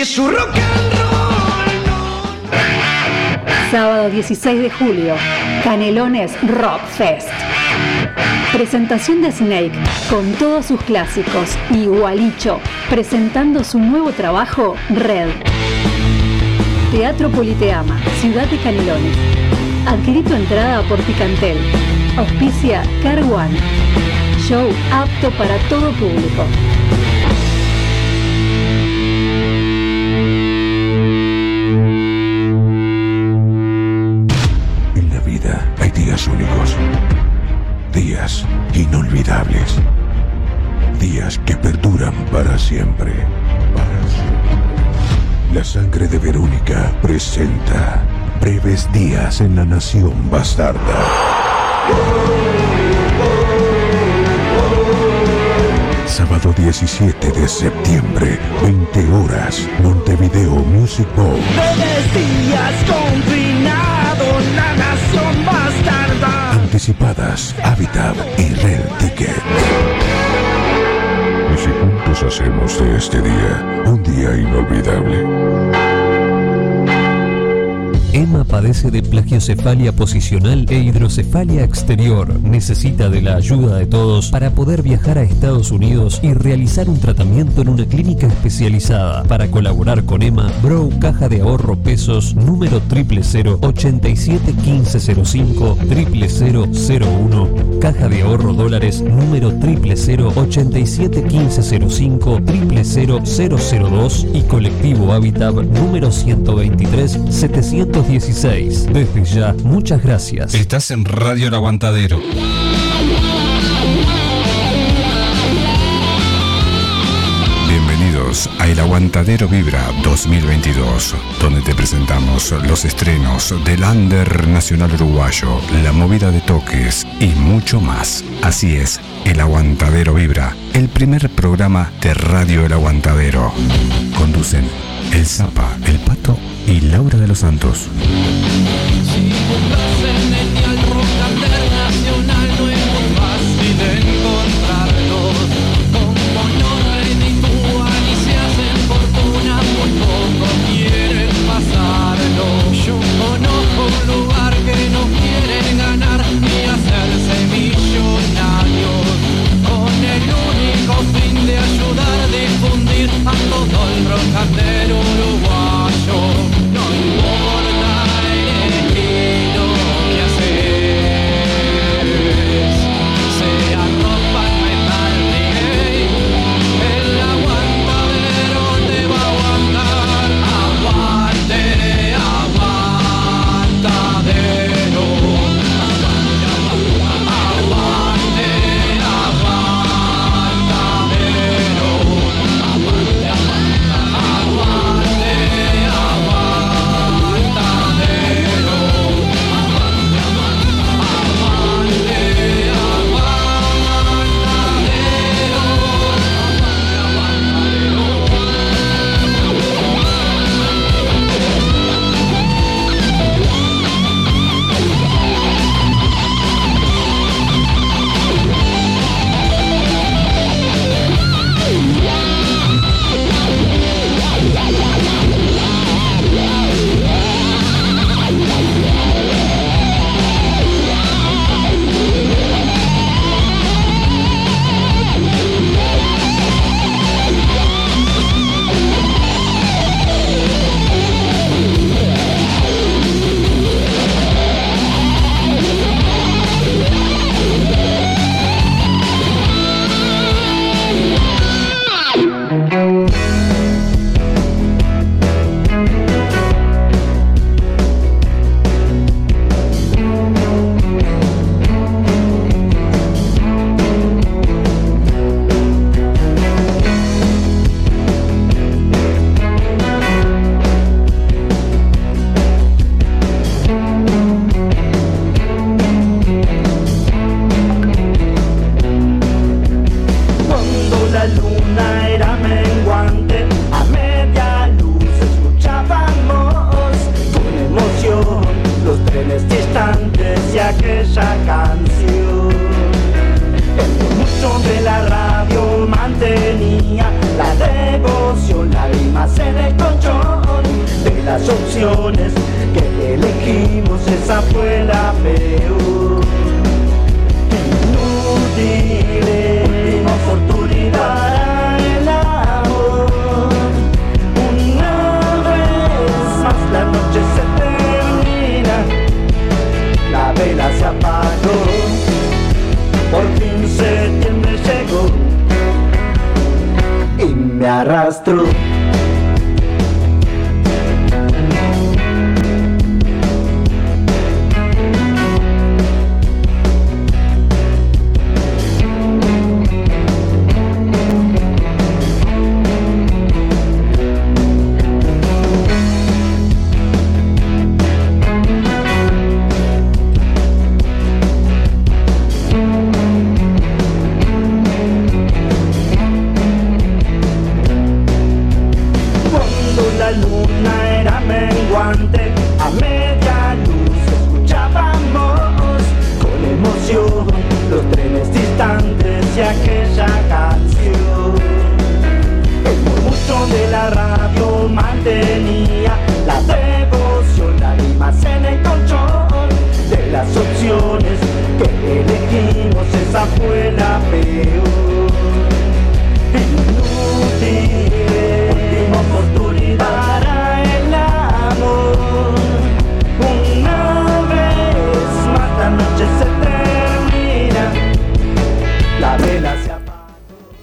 Es rock. Sábado 16 de julio, Canelones Rock Fest. Presentación de Snake con todos sus clásicos y Gualicho presentando su nuevo trabajo Red. Teatro Politeama, Ciudad de Canelones. Adquirí tu entrada por Picantel. Auspicia Car One. Show apto para todo público. Días que perduran para siempre. La sangre de Verónica presenta breves días en la nación bastarda. Sábado 17 de septiembre, 20 horas, Montevideo Music Bowl. Breves Anticipadas, Habitat y Red Ticket. Y si juntos hacemos de este día un día inolvidable. Emma padece de plagiocefalia posicional e hidrocefalia exterior. Necesita de la ayuda de todos para poder viajar a Estados Unidos y realizar un tratamiento en una clínica especializada. Para colaborar con Emma, Bro Caja de Ahorro Pesos número 000 87 1505 0001 Caja de Ahorro Dólares número 000 87 1505 00002 y Colectivo Habitat número 123 716. Desde ya, muchas gracias. Estás en Radio El Aguantadero. Bienvenidos a El Aguantadero Vibra 2022, donde te presentamos los estrenos del Under Nacional Uruguayo, la movida de toques y mucho más. Así es, El Aguantadero Vibra, el primer programa de Radio El Aguantadero. Conducen El Zapa, El Pato y Laura de los Santos. La luna era menguante, a media luz escuchábamos con emoción los trenes distantes y aquella canción. El murmullo de la radio mantenía la devoción, lágrimas en el colchón de las opciones que elegimos, esa fue la peor. Inútil, vela se apaga.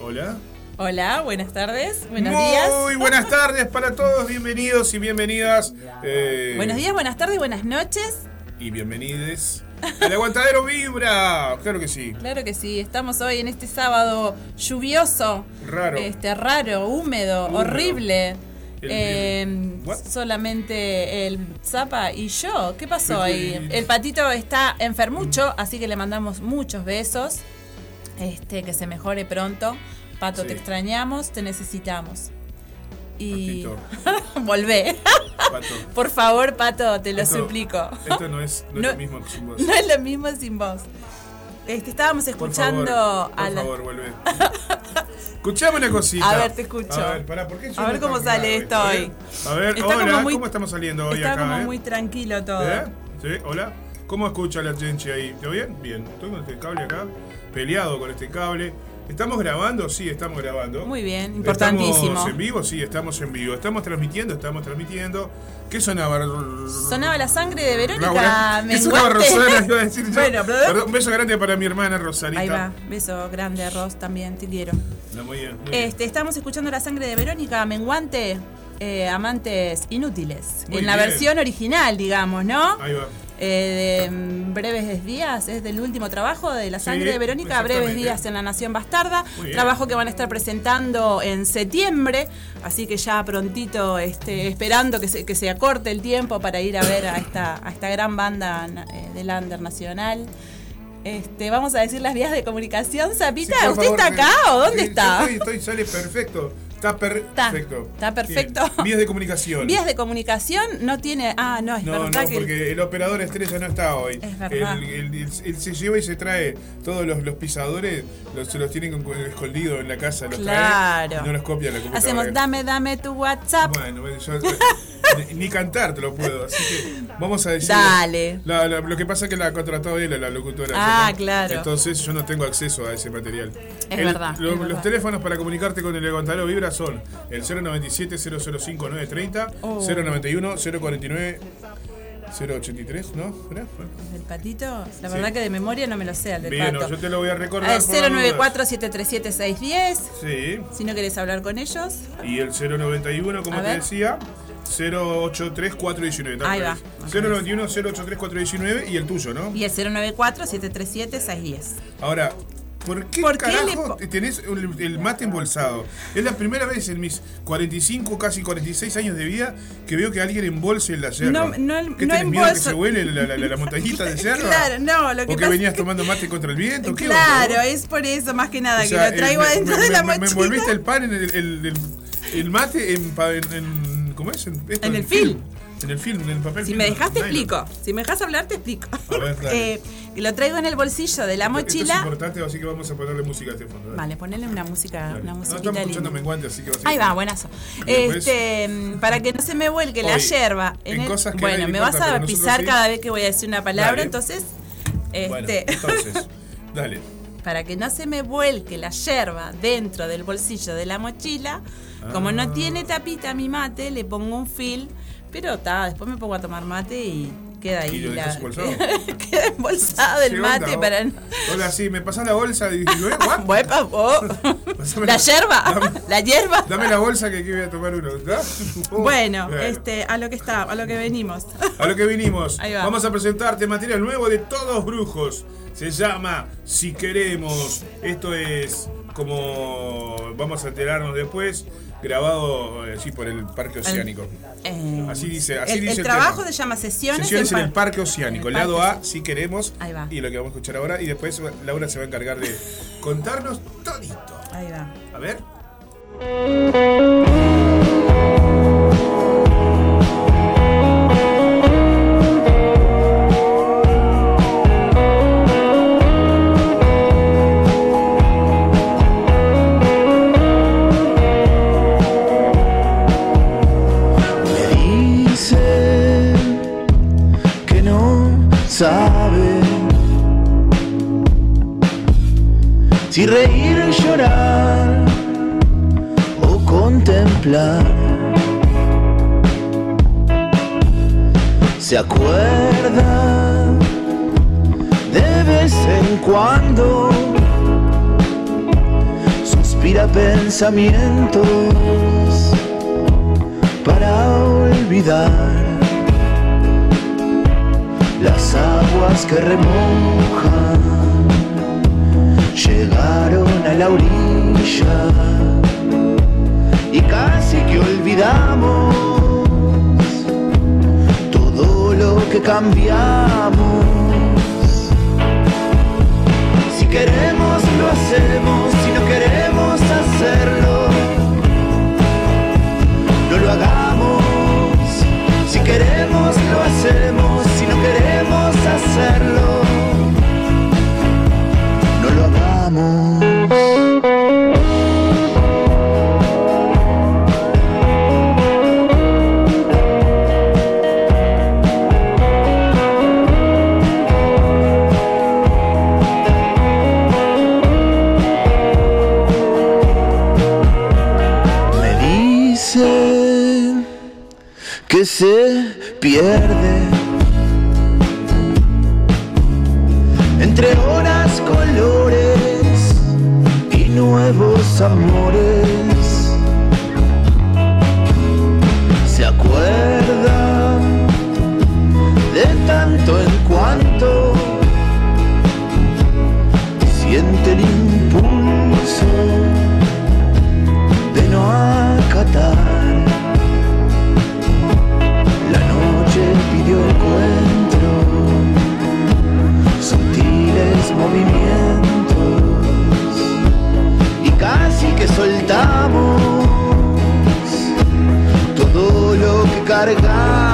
Hola. Hola, buenas tardes, buenos Muy días. buenas tardes para todos, bienvenidos y bienvenidas. eh, Buenos días, buenas tardes, buenas noches. Y bienvenides. El aguantadero vibra. Claro que sí. Claro que sí, estamos hoy en este sábado lluvioso, Raro. este raro, húmedo, Húmedo. horrible. El- Eh, solamente el Zapa y yo. ¿Qué pasó ahí? El patito está enfermucho, así que le mandamos muchos besos. Este, que se mejore pronto. Pato, Sí. te extrañamos, te necesitamos. Y volvé. Pato. Por favor, Pato, te lo Esto- suplico. Esto no es, no es lo mismo sin vos. No es lo mismo sin vos. Este, estábamos Por escuchando favor, a por la. favor, vuelve. Escuchame una cosita. A ver, te escucho. A ver, pará, ¿por qué A ver cómo sale esto eh? hoy. A ver, Está hola, como muy- ¿cómo estamos saliendo hoy Está acá? como eh? muy tranquilo todo. ¿Eh? ¿Sí? ¿Hola? ¿Cómo escucha la gente ahí? ¿Todo bien? Bien. Estoy con este cable acá, peleado con este cable. ¿Estamos grabando? Sí, estamos grabando. Muy bien, importantísimo. ¿Estamos en vivo? Sí, estamos en vivo. ¿Estamos transmitiendo? Estamos transmitiendo. ¿Qué sonaba? Sonaba la sangre de Verónica Laura. ¿Qué sonaba. Rosana? Iba a decir yo. Bueno, Perdón, un beso grande para mi hermana Rosanita. Ahí va, beso grande, Ros, también, te quiero. No, muy bien, muy bien. Este, estamos escuchando la sangre de Verónica Menguante, eh, Amantes Inútiles. Muy en la versión original, digamos, ¿no? Ahí va. Eh, de mm, Breves Días, es del último trabajo de La Sangre Sí, de Verónica, Breves. Días en la Nación Bastarda, trabajo que van a estar presentando en septiembre, así que ya prontito, este, esperando que se, que se acorte el tiempo para ir a ver a esta, a esta gran banda eh, del Under Nacional. Este, vamos a decir las vías de comunicación, Zapita, Sí, ¿usted está acá o dónde sí, está? Estoy, estoy, sale perfecto. Está perfecto. está perfecto. Bien. Vías de comunicación. Vías de comunicación no tiene. Ah, no, es No, verdad no, que. porque el operador estrella no está hoy. Es verdad. Él, se lleva y se trae todos los, los pisadores, los, se los tienen con- escondidos en la casa, los Claro. trae y no los copia la computadora. Hacemos dame, dame tu WhatsApp. Bueno, yo- ni, cantar te lo puedo, así que vamos a decir. Dale. La- la- lo que pasa es que la contrató él, la locutora. Ah, no. claro. Entonces yo no tengo acceso a ese material. Es El- verdad, lo- es los teléfonos para comunicarte con el levantadero Vibra son el 097-005-930, Oh. 091-049. 083, ¿no? El patito, la Sí. verdad que de memoria no me lo sé, el del Bien, pato. yo te lo voy a recordar. Al por las 094-737-610. dudas. Sí. Si no querés hablar con ellos. Y el 091, como A te ver. decía, 083-419. Ahí va. 091-083-419 y el tuyo, ¿no? Y el 094-737-610. Ahora, ¿por qué ¿Por qué carajo tenés el, el mate embolsado? Es la primera vez en mis 45, casi 46 años de vida que veo que alguien embolse el yerba. No, no, ¿Qué no tenés miedo que se huele la, la- la- la montañita de yerba? Claro, no, lo que ¿O que venías que- tomando mate contra el viento? ¿Qué Claro, onda? es por eso más que nada O sea, que lo traigo eh, me- adentro me- de la me- Me mochila. envolviste el pan en el, el- el- mate en, en- en- ¿Cómo es? En, esto, En el film. En el film, en el papel. Si film, me dejas te explico. Si me dejas hablar te explico. A ver, dale. Eh, lo traigo en el bolsillo de la Esto es mochila. importante, así que vamos a ponerle música a este fondo. dale. Vale, ponele una música, Dale. una No, musiquita estamos linda. escuchando menguante, así que va a ser- Ahí va, buenazo. Este, para que no se me vuelque la yerba. en el- cosas que bueno, me vas a pisar sí. cada vez que voy a decir una palabra, Dale. entonces. Bueno, Este, entonces, dale. para que no se me vuelque la yerba dentro del bolsillo de la mochila, como Ah. no tiene tapita mi mate, le pongo un fil, pero está, después me pongo a tomar mate y queda ahí. ¿Y lo la- embolsado? queda embolsado el ¿Qué onda, mate vos? para no. Hola, sí, me pasás la bolsa y digo, ¿eh? Pásame La yerba, la hierba. Dame la bolsa que aquí voy a tomar uno. ¿da? Bueno, este, a lo que está, a lo que venimos. A lo que vinimos. Ahí va. Vamos a presentarte material nuevo de Todos Brujos. Se llama Si Queremos. Esto es como vamos a enterarnos después. Grabado eh, sí, por el Parque Oceánico. Eh, Así dice, así el, dice el el trabajo tema. se llama sesiones, Sesiones en el par- Parque Oceánico. El lado A, si queremos. Ahí va. Y lo que vamos a escuchar ahora. Y después Laura se va a encargar de contarnos todito. Ahí va. A ver. Si reír o llorar o contemplar. Se acuerda de vez en cuando, suspira pensamientos para olvidar las aguas que remojan llegaron a la orilla y casi que olvidamos todo lo que cambiamos. Si queremos lo hacemos, si no queremos hacerlo no lo hagamos. Si queremos, lo hacemos. Si no queremos hacerlo, que se pierde entre horas, colores y nuevos amores. Se acuerda de tanto en cuanto siente el impulso de no acatar. Que soltamos todo lo que cargamos.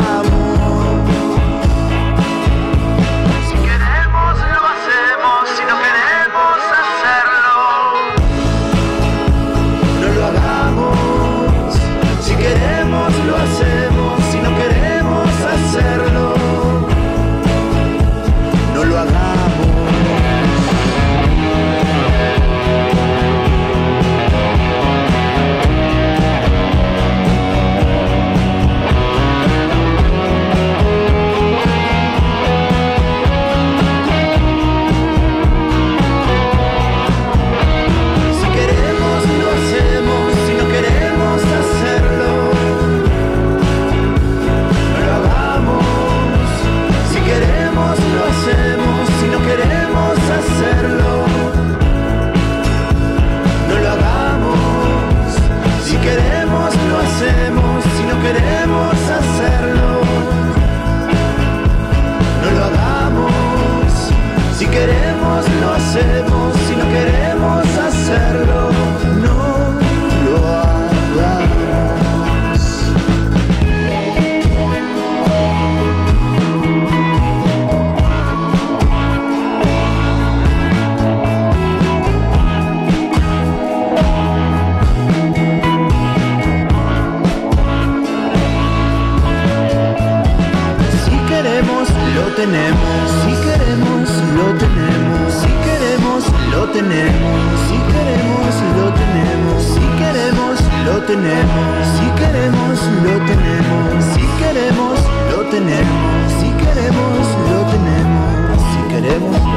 Tenemos. Si queremos, lo tenemos. Si queremos, lo tenemos. Si queremos, lo tenemos. Si queremos, lo tenemos. Si queremos, lo tenemos. Si queremos,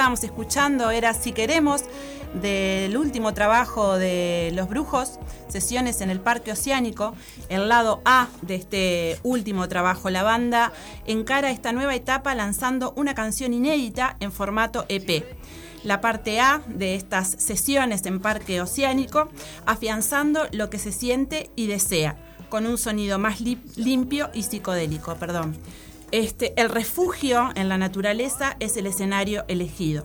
estábamos escuchando era Si queremos, del último trabajo de Los Brujos, sesiones en el Parque Oceánico, el lado A de este último trabajo. La banda encara esta nueva etapa lanzando una canción inédita en formato EP. La parte A de estas sesiones en Parque Oceánico, afianzando lo que se siente y desea, con un sonido más li- limpio y psicodélico. Perdón. Este, el refugio en la naturaleza es el escenario elegido.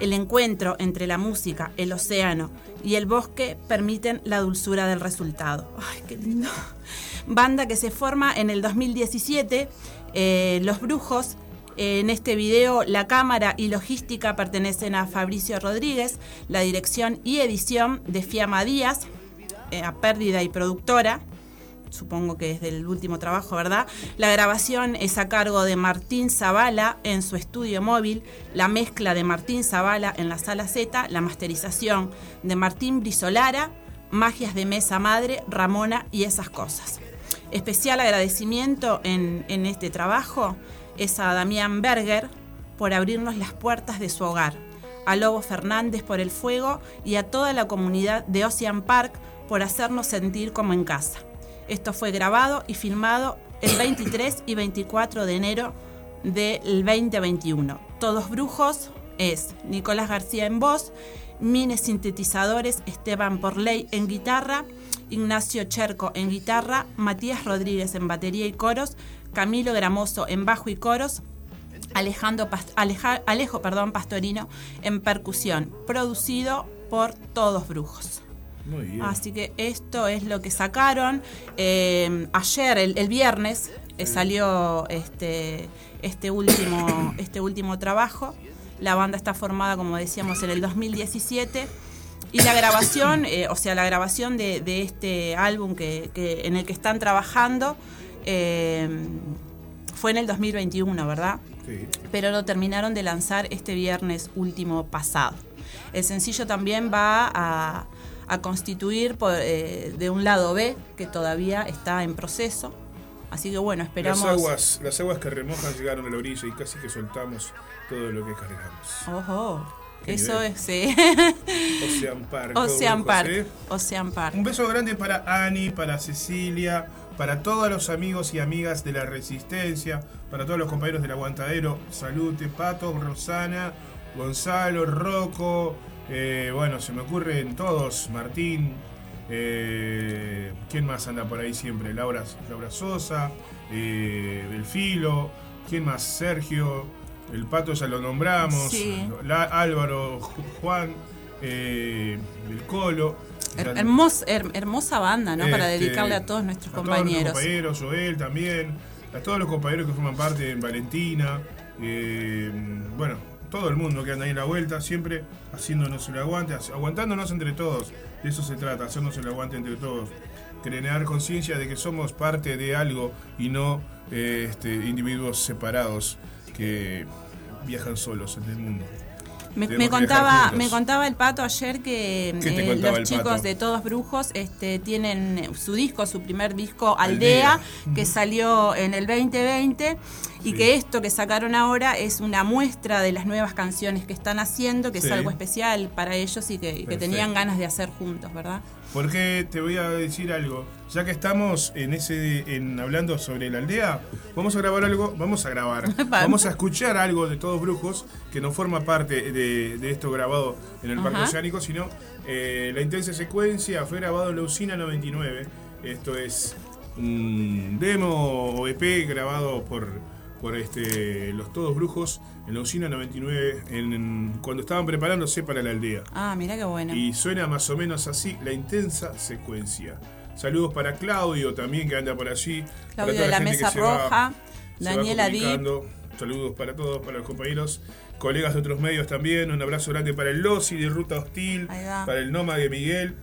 El encuentro entre la música, el océano y el bosque permiten la dulzura del resultado. ¡Ay, qué lindo! Banda que se forma en el 2017, eh, Los Brujos. En este video, la cámara y logística pertenecen a Fabricio Rodríguez, la dirección y edición de Fiamma Díaz, eh, a Pérdida y Productora, supongo que es del último trabajo, ¿verdad? La grabación es a cargo de Martín Zavala en su estudio móvil, la mezcla de Martín Zavala en la sala Z, la masterización de Martín Brizolara, magias de mesa madre, Ramona y esas cosas. Especial agradecimiento en, en este trabajo es a Damián Berger por abrirnos las puertas de su hogar, a Lobo Fernández por el fuego y a toda la comunidad de Ocean Park por hacernos sentir como en casa. Esto fue grabado y filmado el 23 y 24 de enero del 2021. Todos Brujos es Nicolás García en voz, Mines Sintetizadores, Esteban Porley en guitarra, Ignacio Cherco en guitarra, Matías Rodríguez en batería y coros, Camilo Gramoso en bajo y coros, Alejandro Alejo Pastorino en percusión, producido por Todos Brujos. Muy bien. Así que esto es lo que sacaron. Eh, ayer, el, el viernes, eh, salió este, este, último, este último trabajo. La banda está formada, como decíamos, en el 2017. Y la grabación, eh, o sea, la grabación de, de este álbum que, que- en el que están trabajando eh, fue en el 2021, ¿verdad? Sí. pero lo terminaron de lanzar este viernes último pasado. El sencillo también va a, a constituir por, eh, de un lado B que todavía está en proceso. Así que bueno, esperamos. Las aguas, las aguas que remojan llegaron a la orilla y casi que soltamos todo lo que cargamos. Ojo, eso nivel. es, sí. Ocean Park. Ocean Park. ¿eh? Ocean Park. Un beso grande para Ani, para Cecilia, para todos los amigos y amigas de la Resistencia, para todos los compañeros del Aguantadero. Salute, Pato, Rosana, Gonzalo, Rocco. Eh, bueno, se me ocurren todos. Martín. eh, ¿Quién más anda por ahí siempre? Laura, Laura Sosa, eh, Delfilo. ¿Quién más? Sergio. El Pato ya lo nombramos. Sí. La- Álvaro, Ju- Juan. eh, el Colo. Her- Ya- hermos- her- hermosa banda, ¿no? Para este, dedicarle a todos nuestros a todos nuestros compañeros. compañeros, Joel también, a todos los compañeros que forman parte en Valentina, eh, bueno, todo el mundo que anda ahí en la vuelta, siempre haciéndonos el aguante, aguantándonos entre todos. De eso se trata, hacernos el aguante entre todos. Crear conciencia de que somos parte de algo y no eh, este, individuos separados que viajan solos en el mundo. Me, contaba, me contaba el pato ayer que ¿Qué te eh, los chicos Pato? de Todos Brujos este, tienen su disco, su primer disco Aldea, Aldea. que salió en el 2020 y que esto que sacaron ahora es una muestra de las nuevas canciones que están haciendo, que Sí. es algo especial para ellos y que, que tenían ganas de hacer juntos, ¿verdad? Porque te voy a decir algo. Ya que estamos en ese en hablando sobre la aldea, vamos a grabar algo, vamos a grabar. vamos a escuchar algo de Todos Brujos que no forma parte de, de esto grabado en el Parque. Oceánico, sino eh, la intensa secuencia fue grabado en la usina 99. Esto es un demo o EP grabado por, por este, los Todos Brujos en la usina 99 en- en- cuando estaban preparándose para la aldea. Ah, mira qué bueno. Y suena más o menos así la intensa secuencia. Saludos para Claudio también que anda por allí. Claudio de la gente que Mesa Roja, va Daniela Dip. Saludos para todos, para los compañeros, colegas de otros medios también. Un abrazo grande para el Losi de Ruta Hostil, para el Noma de Miguel.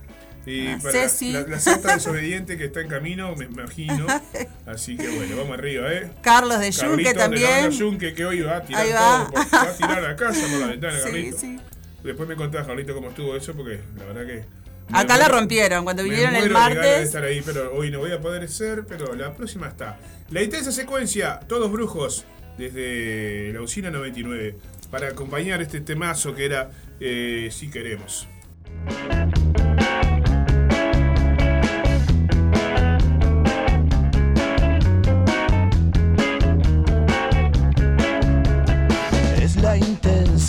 Y Ah, para Ceci. la, la santa desobediente que está en camino, me imagino. Así que bueno, vamos arriba, ¿eh? Carlos de Yunque de la también. banda Yunque, que hoy va a tirar va. todo, por- va a tirar la casa por la ventana, Sí, Carlito. sí. Después me contás, Carlito, cómo estuvo eso, porque la verdad que. Acá la muero- rompieron cuando vinieron el muero de de martes. estar ahí, pero hoy no voy a poder ser, pero la próxima está. La intensa secuencia, todos brujos, desde la usina 99, para acompañar este temazo que era eh, Si queremos.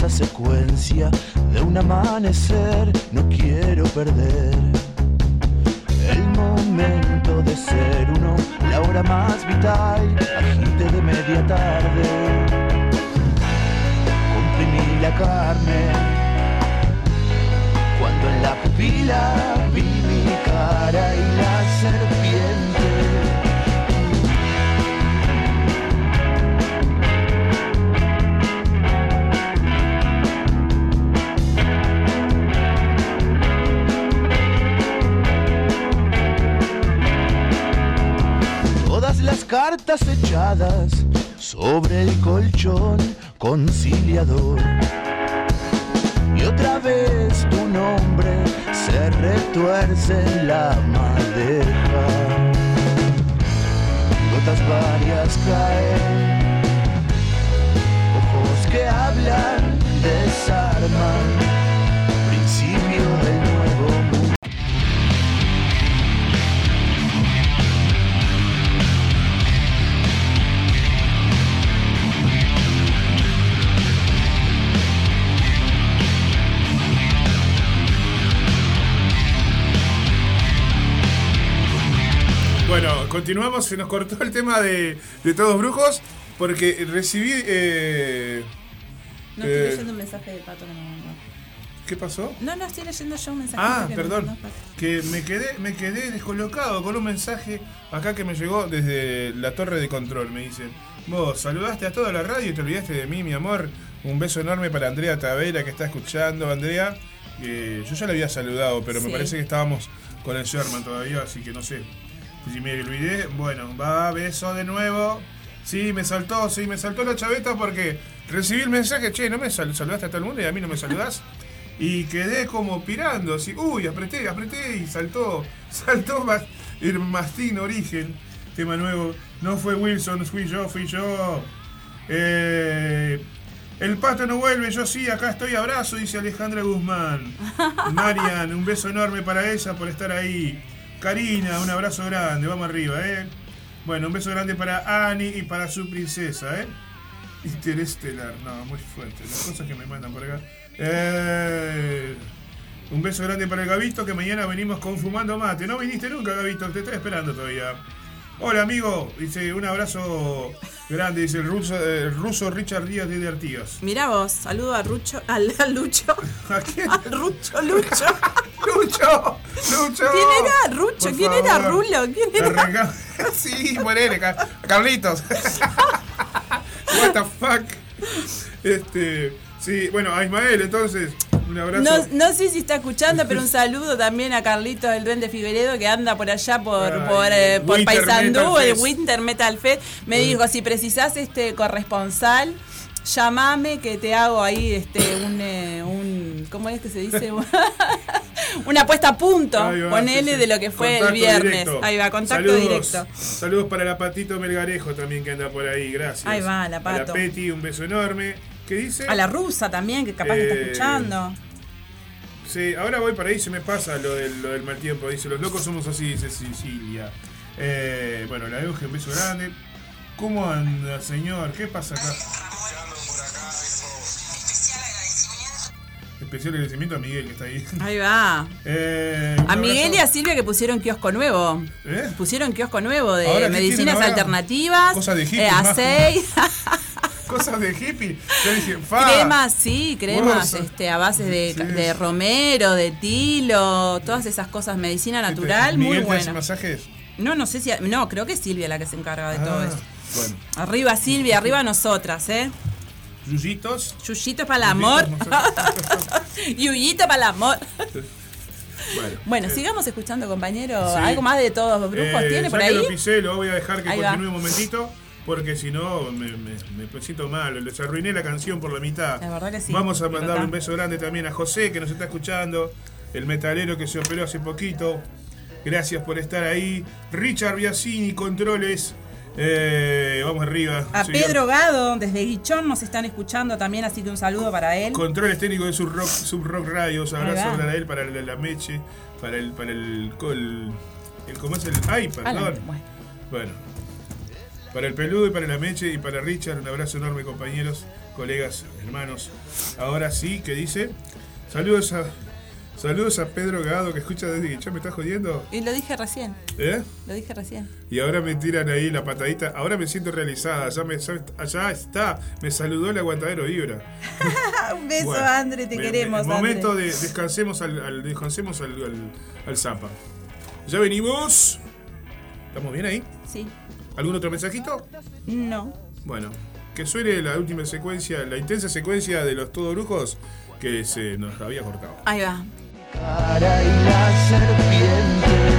Intensa secuencia de un amanecer, no quiero perder el momento de ser uno, la hora más vital, agite de media tarde, comprimí la carne, cuando en la pupila vi mi cara y la las cartas echadas sobre el colchón conciliador. Y otra vez tu nombre se retuerce en la madeja. Gotas varias caen, ojos que hablan, desarman. Bueno, continuamos, se nos cortó el tema de, de Todos Brujos, porque recibí... eh, No estoy eh, leyendo un mensaje de Pato que me mandó. ¿Qué pasó? No, no estoy leyendo yo un mensaje. Ah, que me perdón. mandó Pato. Que me quedé, me quedé descolocado con un mensaje acá que me llegó desde la torre de control. Me dicen, vos saludaste a toda la radio y te olvidaste de mí, mi amor. Un beso enorme para Andrea Tavera que está escuchando. Andrea, eh, yo ya le había saludado, pero me parece que estábamos con el Sherman todavía, así que no sé. Si me olvidé, bueno, va, beso de nuevo. Sí, me saltó, sí, me saltó la chaveta porque recibí el mensaje, che, no me sal- saludaste a todo el mundo y a mí no me saludás. Y quedé como pirando, así, uy, apreté, apreté y saltó, saltó más, el Mastín Origen, tema nuevo. No fue Wilson, fui yo, fui yo. Eh, el pato no vuelve, yo sí, acá estoy, abrazo, dice Alejandra Guzmán. Marian, un beso enorme para ella por estar ahí. Karina, un abrazo grande, vamos arriba, ¿eh? Bueno, un beso grande para Annie y para su princesa, ¿eh? Interestelar, no, muy fuerte. Las cosas que me mandan por acá. Eh, un beso grande para el Gavito, que mañana venimos con Fumando Mate. No viniste nunca, Gavito, te estoy esperando todavía. Hola, amigo. Dice, un abrazo grande, dice el ruso, el ruso Richard Díaz de Artigas. Mirá vos, saludo a Rucho, al, al Lucho. ¿A quién? Al Rucho, Lucho. ¡Lucho! ¡Lucho! ¿Quién era Rucho? Por ¿Quién era favor. Rulo? ¿Quién era? Arranca- sí, ponele, Ca- Carlitos. What the fuck. Este, sí, bueno, a Ismael, entonces, un abrazo. No, no sé si está escuchando, pero un saludo también a Carlitos el Duende Figueredo que anda por allá por, Ay, por, eh, por Paysandú, Metal el Fest. Winter Metal Fest. Me dijo, si precisás este corresponsal, llamame que te hago ahí este un, eh, un ¿cómo es que se dice? Una puesta a punto, va, ponele sí, sí. de lo que fue Contacto el viernes. directo. Ahí va, contacto Saludos. directo. Saludos para la Patito Melgarejo también que anda por ahí, gracias. Ahí va, la A Pato. la Peti, un beso enorme. ¿Qué dice? A la rusa también, que capaz que está Eh, escuchando. Sí, ahora voy para ahí, se me pasa lo del, lo del mal tiempo. Dice, los locos somos así, dice Sicilia. Eh, bueno, la Euge, un beso grande. ¿Cómo anda, señor? ¿Qué pasa acá? Especial agradecimiento a Miguel que está ahí. Ahí va. Eh, A Miguel y a. Silvia que pusieron kiosco nuevo. ¿Eh? Pusieron kiosco nuevo ¿Ahora de medicinas alternativas. Cosas de hippies eh, a más. seis. cosas de hippie. Yo dije, fa. Cremas, sí, cremas Vos- este, a base de, Sí. de romero, de tilo, todas esas cosas, medicina natural, muy ¿Miguel te hace buena. masajes? No, no sé si. No, creo que es Silvia la que se encarga de todo Ah, eso. Bueno. Arriba Silvia, arriba nosotras, ¿eh? Yuyitos. Yuyito para el amor. Yuyito para el amor. Bueno. Bueno, sigamos escuchando, compañero. Sí. ¿Algo más de todos los brujos Eh, tiene ya por que ahí? lo pisé, lo voy a dejar que Ahí va. continúe un momentito. Porque si no, me, me- me siento mal. Les arruiné la canción por la mitad. La verdad que sí. Vamos a mandarle un beso grande también a José, que nos está escuchando. El metalero que se operó hace poquito. Gracias por estar ahí. Richard Biasini, controles. Eh, vamos arriba. A Señor. Pedro Gado, desde Guichón, nos están escuchando también, así que un saludo para él. Controles técnicos de Subrock, Subrock Radios. Ahí Abrazo para él, para la, la Meche, para el. Para el, el, el- ¿Cómo es el.? ¡Ay, perdón! bueno. Bueno. Para el peludo y para la Meche y para Richard, un abrazo enorme, compañeros, colegas, hermanos. Ahora sí, que dice. Saludos a. Saludos a Pedro Gado que escucha desde que ya me está jodiendo. Y lo dije recién, ¿Eh? lo dije recién. Y ahora me tiran ahí la patadita. Ahora me siento realizada. Ya, me, ya, ya está. Me saludó el aguantadero Vibra. un beso, Bueno, André, te me- queremos, me- Momento André. de descansemos al, al- descansemos al, al, al Zapa. Ya venimos. ¿Estamos bien ahí? Sí. ¿Algún otro mensajito? No. Bueno, que suene la última secuencia, la intensa secuencia de los todo brujos que se nos había cortado. Ahí va. cara y la serpiente.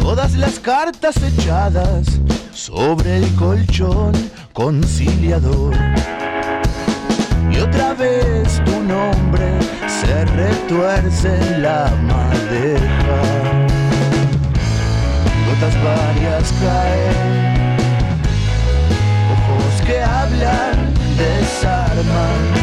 Todas las cartas echadas sobre el colchón conciliador. Y otra vez tu nombre se retuerce en la madeja. Gotas varias caen, ojos que hablan, desarman,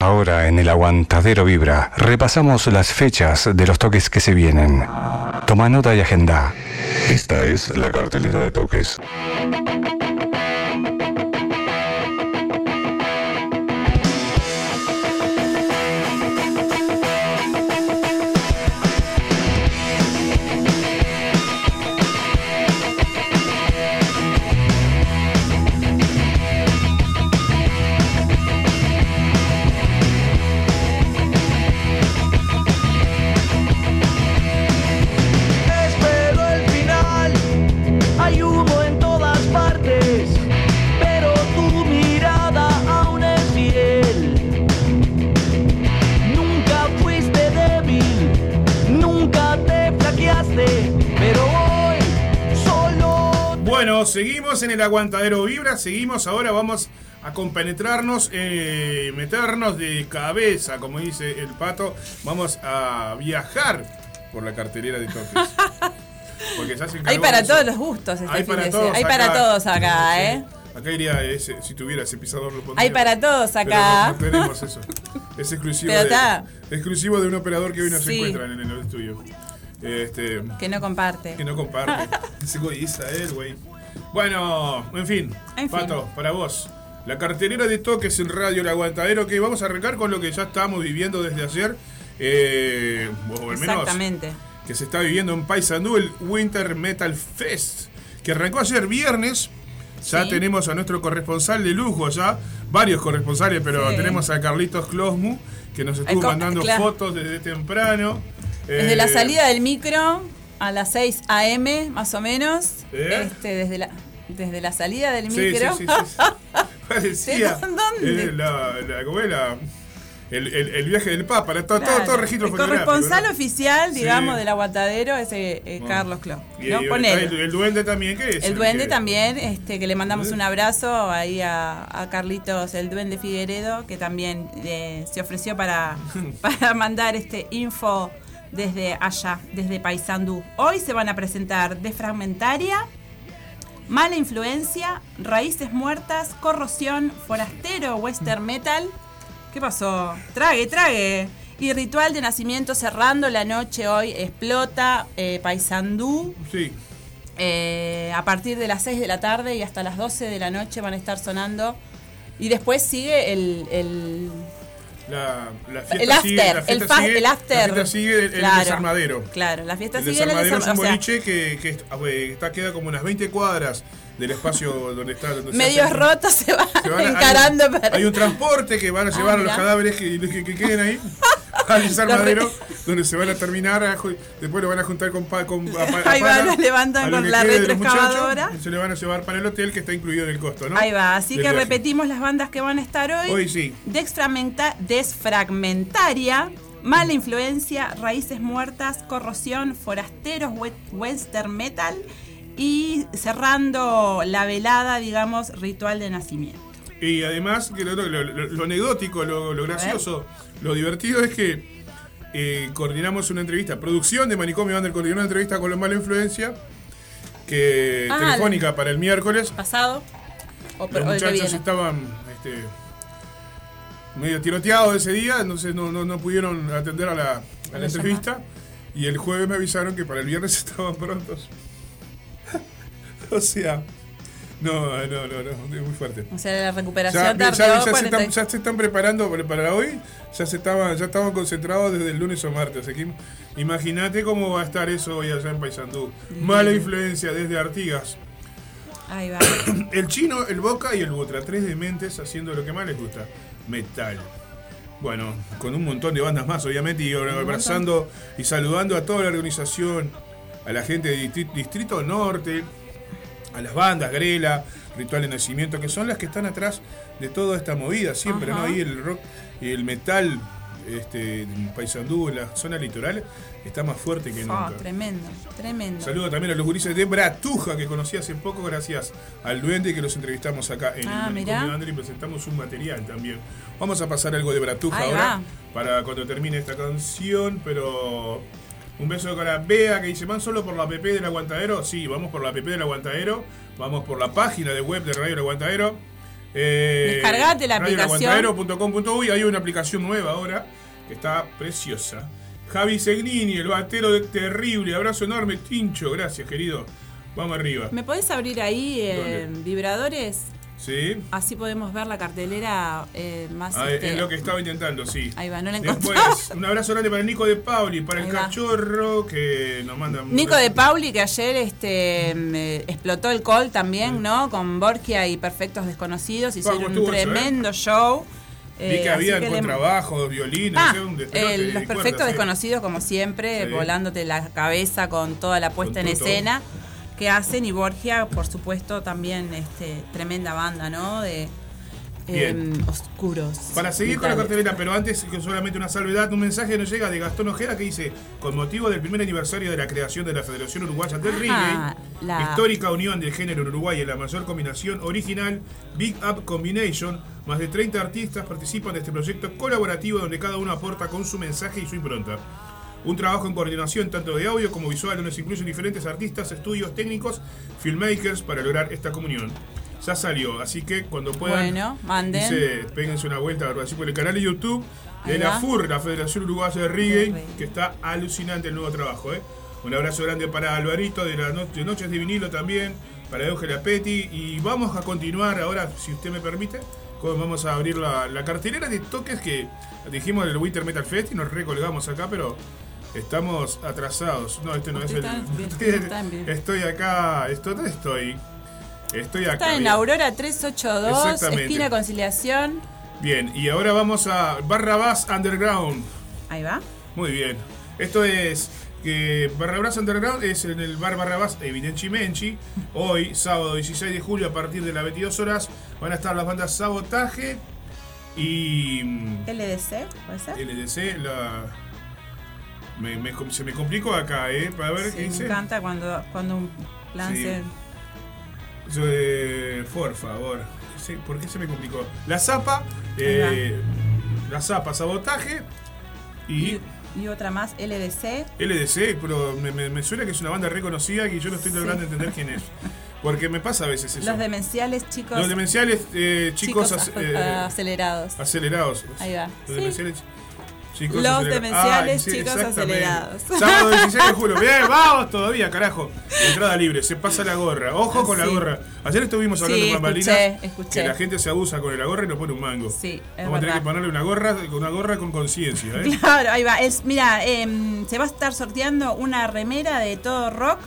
Ahora en el aguantadero vibra, repasamos las fechas de los toques que se vienen. Toma nota y agenda. Esta es la cartelera de toques. En el aguantadero Vibra, seguimos ahora, vamos a compenetrarnos, eh, meternos de cabeza, como dice el pato, vamos a viajar por la cartelera de toques. Porque se Hay para eso. todos los gustos este Hay fin para todos se- Hay para todos acá, ¿eh? Acá iría ese, si tuviera ese pisador lo pondría. Hay para todos Pero acá. no, no tenemos eso. Es exclusivo, Pero de, exclusivo de un operador que hoy no se Sí. encuentra en el estudio. Este, Que no comparte. que no comparte. es egoísta él, güey. Bueno, en fin. En fin. Pato, para vos. La cartelera de toques en Radio El Aguantadero, que vamos a arrancar con lo que ya estamos viviendo desde ayer. Eh, o al menos Exactamente. que se está viviendo en Paysandú, el Winter Metal Fest, que arrancó ayer viernes. Ya Sí. tenemos a nuestro corresponsal de lujo ya, varios corresponsales, pero Sí. tenemos a Carlitos Closmu, que nos estuvo mandando claro. fotos desde temprano. Desde la Eh, salida del micro a las 6 a.m. más o menos. ¿Eh? Este, desde la desde la salida del Sí, micro. sí. Parecía. ¿Dónde? eh, la, la- ¿cómo es la- el, el- el viaje del Papa, era todo, todo, Claro. todo registro El corresponsal ¿no? oficial, Sí. digamos, del aguantadero es eh, eh, Ah. Carlos Cló. Y, ¿no? y el, el duende también, ¿qué es? El duende que- también, este, que le mandamos un abrazo ahí a, a Carlitos, el duende Figueredo, que también eh, se ofreció para, para mandar este info desde allá, desde Paysandú. Hoy se van a presentar Defragmentaria, Mala Influencia, Raíces Muertas, Corrosión, Forastero, Western Metal. ¿Qué pasó? Trague, trague. Y Ritual de Nacimiento cerrando la noche hoy, explota eh, Paysandú. Sí. Eh, a partir de las 6 de la tarde y hasta las 12 de la noche van a estar sonando. Y después sigue el, el, La, la fiesta el after. sigue, la el, fiesta fa- sigue- el after. La fiesta sigue el, el Claro, desarmadero. Claro, la fiesta El sigue el desarmadero es un desarmadero. O sea, boliche que, que ah, güey, está, queda como unas 20 cuadras del espacio donde está. Donde medios rotos se van, se van encarando hay, un, para. hay un transporte que van a Ah, llevar a los cadáveres que, que- que queden ahí al desarmadero donde se van a terminar a después lo van a juntar con, pa, con a pa- a Ahí va, levantan lo con la retroexcavadora. se le van a llevar para el hotel que está incluido en el costo ¿no? Ahí va, así Del que viaje. repetimos las bandas que van a estar hoy. hoy sí Desfragmenta- desfragmentaria, mala influencia, raíces muertas, corrosión, forasteros, we- western metal y cerrando la velada, digamos, ritual de nacimiento. Y además, que lo, lo- lo- lo anecdótico, lo, gracioso, lo divertido es que eh, coordinamos una entrevista, producción de Manicomio Under coordinó una entrevista con los Mala Influencia, que Ah, telefónica para el miércoles. ¿Pasado? O, Los o muchachos estaban este, medio tiroteados ese día, entonces no, no, no pudieron atender a la, a la entrevista. Y el jueves me avisaron que para el viernes estaban prontos. o sea, no, no, no, no, es muy fuerte. O sea, la recuperación Ya, ya- se 40 están, ya se están preparando para, hoy, ya se estaban, ya estaban concentrados desde el lunes o martes. Imagínate cómo va a estar eso hoy allá en Paysandú. Mala influencia desde Artigas. Ahí va. El chino, el boca y el botra, tres dementes haciendo lo que más les gusta, metal. Bueno, con un montón de bandas más, obviamente, y abrazando y saludando a toda la organización, a la gente de Distri- Distrito Norte, a las bandas, Grela, Ritual de Nacimiento, que son las que están atrás de toda esta movida, siempre, Ajá. ¿no? Ahí el rock y el metal, este, en Paysandú, en la zona litoral, está más fuerte que Ah, nunca. tremendo, tremendo. Saludo también a los gurises de Bratuja que conocí hace poco gracias al duende que los entrevistamos acá en Ah, el Under y presentamos un material también. Vamos a pasar algo de Bratuja Ahí ahora va. para cuando termine esta canción, pero un beso para Bea que dice, ¿van solo por la app del Aguantadero? Sí, vamos por la app del Aguantadero, vamos por la página de web de Radio El Aguantadero. Eh, Descargate la aplicación. hay una aplicación nueva ahora que está preciosa. Javi Segnini, el batero de terrible, abrazo enorme, Tincho, gracias querido. Vamos arriba. ¿Me podés abrir ahí eh, vibradores? Sí. Así podemos ver la cartelera eh, más. Ah, este, es lo que estaba intentando, sí. Ahí va, no la Después, encontraba. un abrazo grande para Nico de Pauli, para el va. cachorro que nos manda. Nico de. Pauli, que ayer este me explotó el call también, ¿no? Con Borgia y Perfectos Desconocidos. Hicieron ¿cómo un eso, eh? tremendo show. Vi Eh, que así había que le- contrabajos, violines, Ah, eh, los perfectos desconocidos, como siempre, Sí. volándote la cabeza con toda la puesta Con en todo. escena que hacen. Y Borgia, por supuesto, también este, tremenda banda, ¿no? De Bien. em, oscuros. Para seguir con la cartelera, pero antes que solamente una salvedad, un mensaje nos llega de Gastón Ojeda que dice, con motivo del primer aniversario de la creación de la Federación Uruguaya del Ah, Reggae, la- histórica unión del género en Uruguay en la mayor combinación original, Big Up Combination, más de 30 artistas participan de este proyecto colaborativo donde cada uno aporta con su mensaje y su impronta. Un trabajo en coordinación tanto de audio como visual donde se incluyen diferentes artistas, estudios técnicos, filmmakers para lograr esta comunión. Ya salió, así que cuando puedan, Bueno, manden. dice, péguense una vuelta así por el canal de YouTube de la. FUR, la Federación Uruguaya de Reggae, que está alucinante el nuevo trabajo. ¿eh? Un abrazo grande para Alvarito de, la no- de Noches de Vinilo también, para Eugenia Petti. Y vamos a continuar ahora, si usted me permite, con- vamos a abrir la, la cartelera de toques que dijimos del Winter Metal Fest y nos recolgamos acá, pero estamos atrasados. No, este no es Usted el. bien. Estoy acá, esto- ¿dónde estoy? Estoy acá. Está en bien. Aurora 382, Exactamente. esquina Conciliación. Bien, y ahora vamos a Barrabás Underground. Ahí va. Muy bien. Esto es que Barrabás Underground es en el bar Barrabás Evidenci Menchi. Hoy, sábado 16 de julio, a partir de las 22 horas, van a estar las bandas Sabotaje y mm, LDC, ¿puede ser? LDC. La... Me- me- se me complicó acá, ¿eh? Para ver Sí, qué me dice. encanta cuando, cuando lancen. Eh, por favor. Sí, ¿Por qué se me complicó? La Zapa, eh, la Zapa Sabotaje y Y otra más, LDC. LDC, pero me, me- me suena que es una banda reconocida y yo no estoy logrando entender quién es. Porque me pasa a veces eso. Los demenciales, chicos. Los demenciales, eh, chicos, chicos ac- eh, acelerados. acelerados. Ahí va. Los Sí. demenciales, chicos Los acelerados. demenciales, sí, chicos acelerados. Sábado 16 de julio. Bien, vamos todavía, carajo. Entrada libre, se pasa la gorra. Ojo con la gorra. Ayer estuvimos hablando Sí, con escuché. que la gente se abusa con la gorra y no pone un mango. Sí, es Vamos a tener que ponerle una gorra, una gorra con conciencia, ¿eh? Claro, ahí va. Es, mira, em, se va a estar sorteando una remera de todo rock.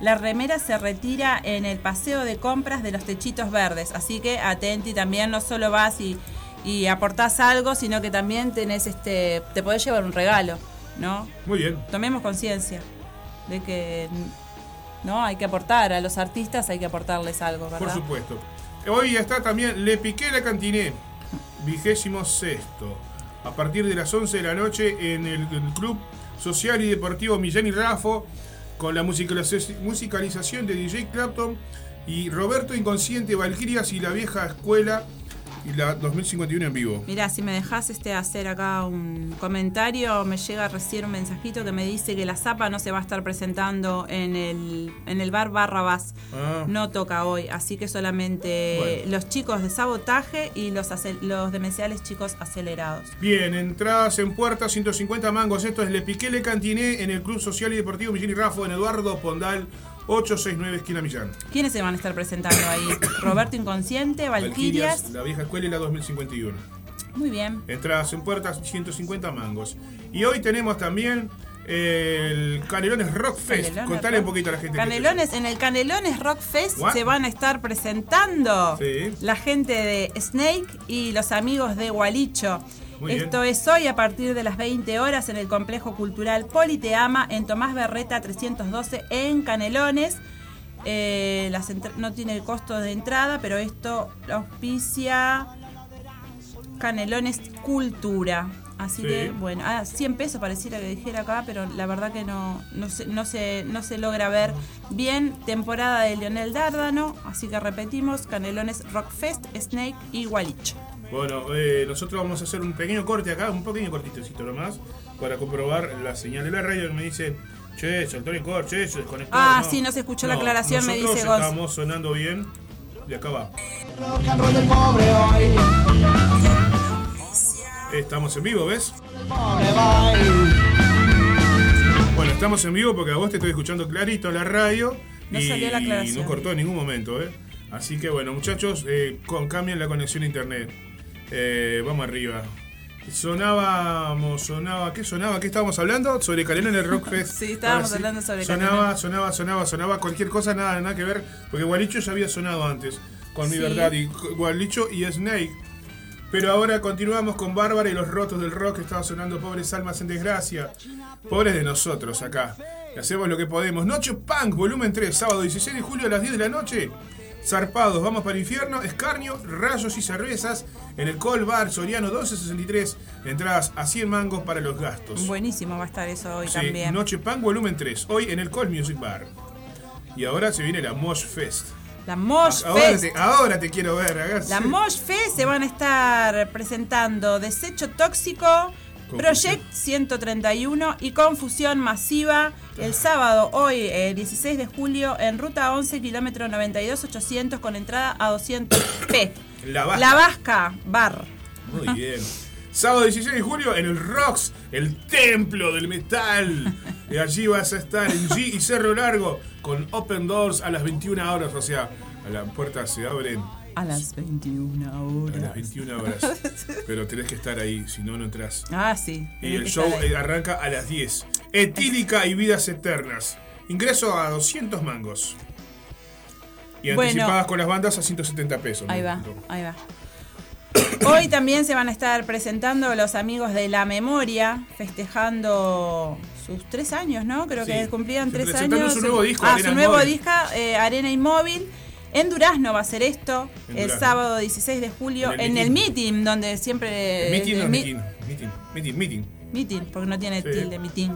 La remera se retira en el paseo de compras de los techitos verdes. Así que atenti también, no solo vas y, y aportás algo, sino que también tenés este. te podés llevar un regalo, ¿no? Muy bien. Tomemos conciencia de que no hay que aportar a los artistas, hay que aportarles algo, ¿verdad? Por supuesto. Hoy está también Le Piqué la Cantiné, vigésimo sexto. A partir de las 11 de la noche en el, el Club Social y Deportivo Millán y Rafo, con la musicalización de DJ Clapton y Roberto Inconsciente, Valkyrias y la Vieja Escuela y la 2051 en vivo. Mira, si me dejas este hacer acá un comentario, me llega recién un mensajito que me dice que la Zapa no se va a estar presentando en el, en el bar Barrabás. Ah. No toca hoy, así que solamente Bueno. los chicos de sabotaje y los, los demenciales chicos acelerados. Bien, entradas en puerta, 150 mangos. Esto es Le Piqué Le Cantiné en el Club Social y Deportivo Millán y Rafo en Eduardo Pondal, 869 esquina Millán. ¿Quiénes se van a estar presentando ahí? Roberto Inconsciente, Valquirias. La Vieja Escuela y la 2051. Muy bien. Entradas en puertas, 150 mangos. Y hoy tenemos también el Canelones Rock Fest. Canelones Contale Rock- un poquito a la gente. Canelones, en el Canelones Rock Fest What? se van a estar presentando Sí. la gente de Snake y los amigos de Gualicho. Muy bien. Esto es hoy a partir de las 20 horas en el Complejo Cultural Politeama en Tomás Berreta 312 en Canelones. Eh, las no tiene el costo de entrada, pero esto auspicia Canelones Cultura. Así Sí. que, bueno, ah, 100 pesos pareciera que dijera acá, pero la verdad que no, no, se, no, se, no se logra ver bien. Temporada de Leonel Dárdano, así que repetimos, Canelones Rock Fest, Snake y Gualicho. Bueno, eh, nosotros vamos a hacer un pequeño corte acá, un pequeño cortitecito nomás, para comprobar la señal de la radio. Me dice, che, saltó el corte, che, se desconectó. Ah, sí, no se escuchó la aclaración, me dice Gonz. Estamos sonando bien. De acá va. Estamos en vivo, ¿ves? Bueno, estamos en vivo porque a vos te estoy escuchando clarito en la radio. No y, salió la aclaración. y no cortó en ningún momento, ¿eh? Así que bueno, muchachos, eh, con, cambien la conexión a internet. Eh, vamos arriba. Sonábamos, sonaba, ¿qué sonaba? ¿Qué estábamos hablando? Sobre Caleno en el Rock Fest. Sí, estábamos Ahora hablando sobre Sonaba, Caleno. sonaba, sonaba, sonaba, cualquier cosa, nada, nada que ver. Porque Gualicho ya había sonado antes, con mi verdad, y Gualicho y Snake. Pero ahora continuamos con Bárbara y los rotos del rock que estaba sonando Pobres Almas en Desgracia. Pobres de nosotros acá. Hacemos lo que podemos. Noche Punk, volumen 3, sábado 16 de julio a las 10 de la noche. Zarpados, vamos para el infierno. Escarnio, rayos y cervezas en el Col Bar Soriano 1263. Entradas a 100 mangos para los gastos. Buenísimo va a estar eso hoy Sí, también. Noche Punk, volumen 3. Hoy en el Col Music Bar. Y ahora se viene la Mosh Fest. La Mosh Ahora Fest. te, ahora te quiero ver. hagas- La Mosh Fest se van a estar presentando Desecho Tóxico, Project 131 y Confusión Masiva el sábado, hoy, eh, 16 de julio, en ruta 11, kilómetro 92-800, con entrada a 200p. La Vasca. La Vasca Bar. Muy bien. Sábado 16 de julio en el Rocks, el templo del metal. Y allí vas a estar en G y Cerro Largo con Open Doors a las 21 horas. O sea, a las puertas se abren A las 21 a horas. las 21 horas. Pero tenés que estar ahí, si no, no entras. Ah, sí. Y el show arranca a las 10. Etílica y vidas eternas. Ingreso a 200 mangos. Y Bueno. anticipadas con las bandas a 170 pesos. Ahí ¿no? va, ahí va. Hoy también se van a estar presentando los amigos de La Memoria, festejando sus tres años, ¿no? Creo Sí. que cumplían tres años. su nuevo disco, ah, Arena su nuevo disco, eh, Arena Inmóvil. En Durazno va a ser esto, En el Durazno. sábado 16 de julio, En el en el meeting. meeting, donde siempre... meeting el o mi- meeting, meeting, meeting, meeting. Meeting, porque no tiene Sí. tilde, meeting.